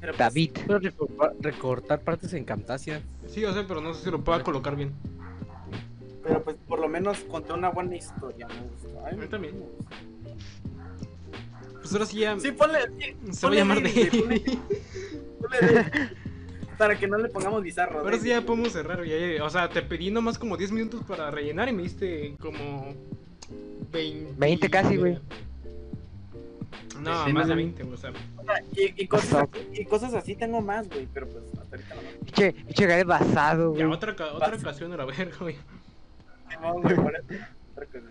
pero pues, David. Puedo recortar, recortar partes en Camtasia. Sí, o sea, pero no sé si lo pueda colocar bien. pero pues por lo menos conté una buena historia, me gustó. Ay, A mí también. me gustó. Pues ahora sí ya. Sí, ponle, sí, se va a ponle llamar David, de. güey, ponle David. [laughs] Para que no le pongamos bizarro. Ahora sí ya podemos cerrar. Ya, o sea, te pedí nomás como 10 minutos para rellenar y me diste como 20. 20 casi, güey. No, Sí, más de no, 20, güey. O sea, Y, y cosas y cosas así tengo más, güey, pero pues hasta ahorita no. Pinche, pinche Gael basado, güey. ya otra, otra ocasión era verga, güey. No, güey, por eso. Otra cosa.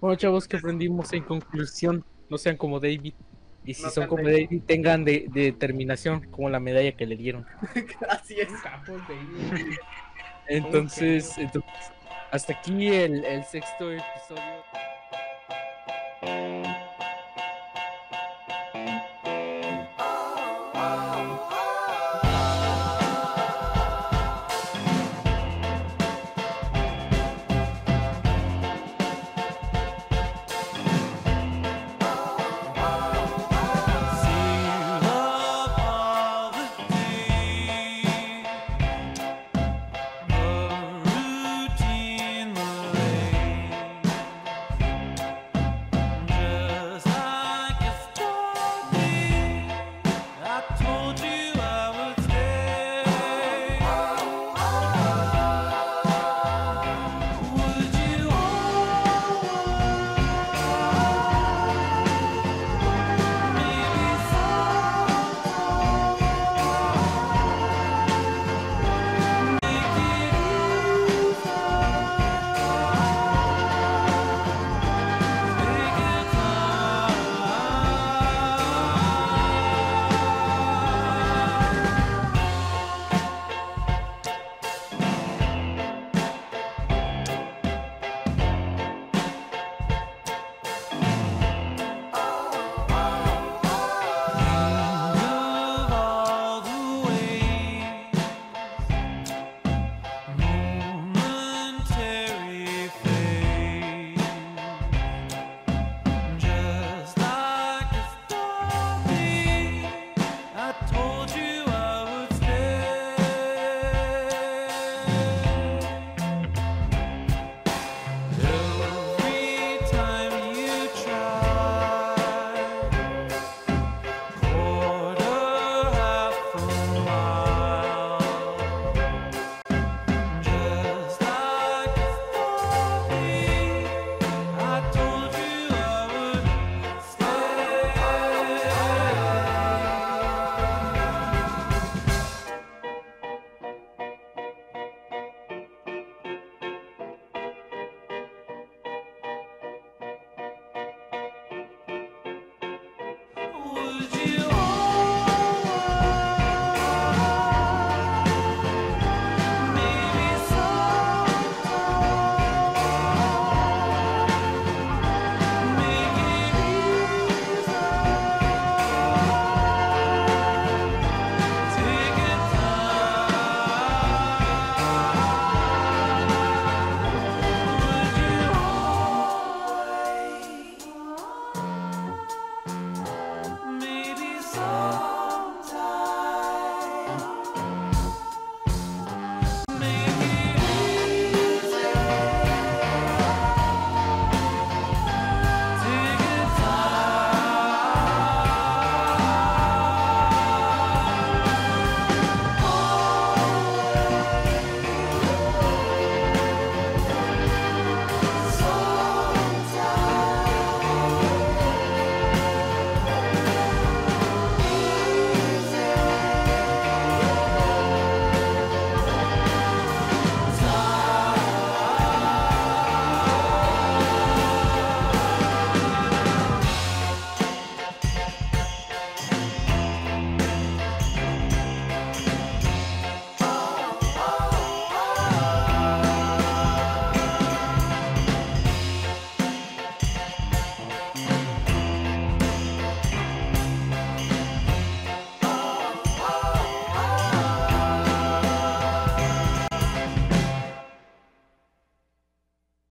Bueno, chavos, que aprendimos en conclusión? No sean como David. Y si No son como David. Tengan de, de determinación, como la medalla que le dieron. [laughs] Así es. Capos Entonces, entonces hasta aquí el, el sexto episodio.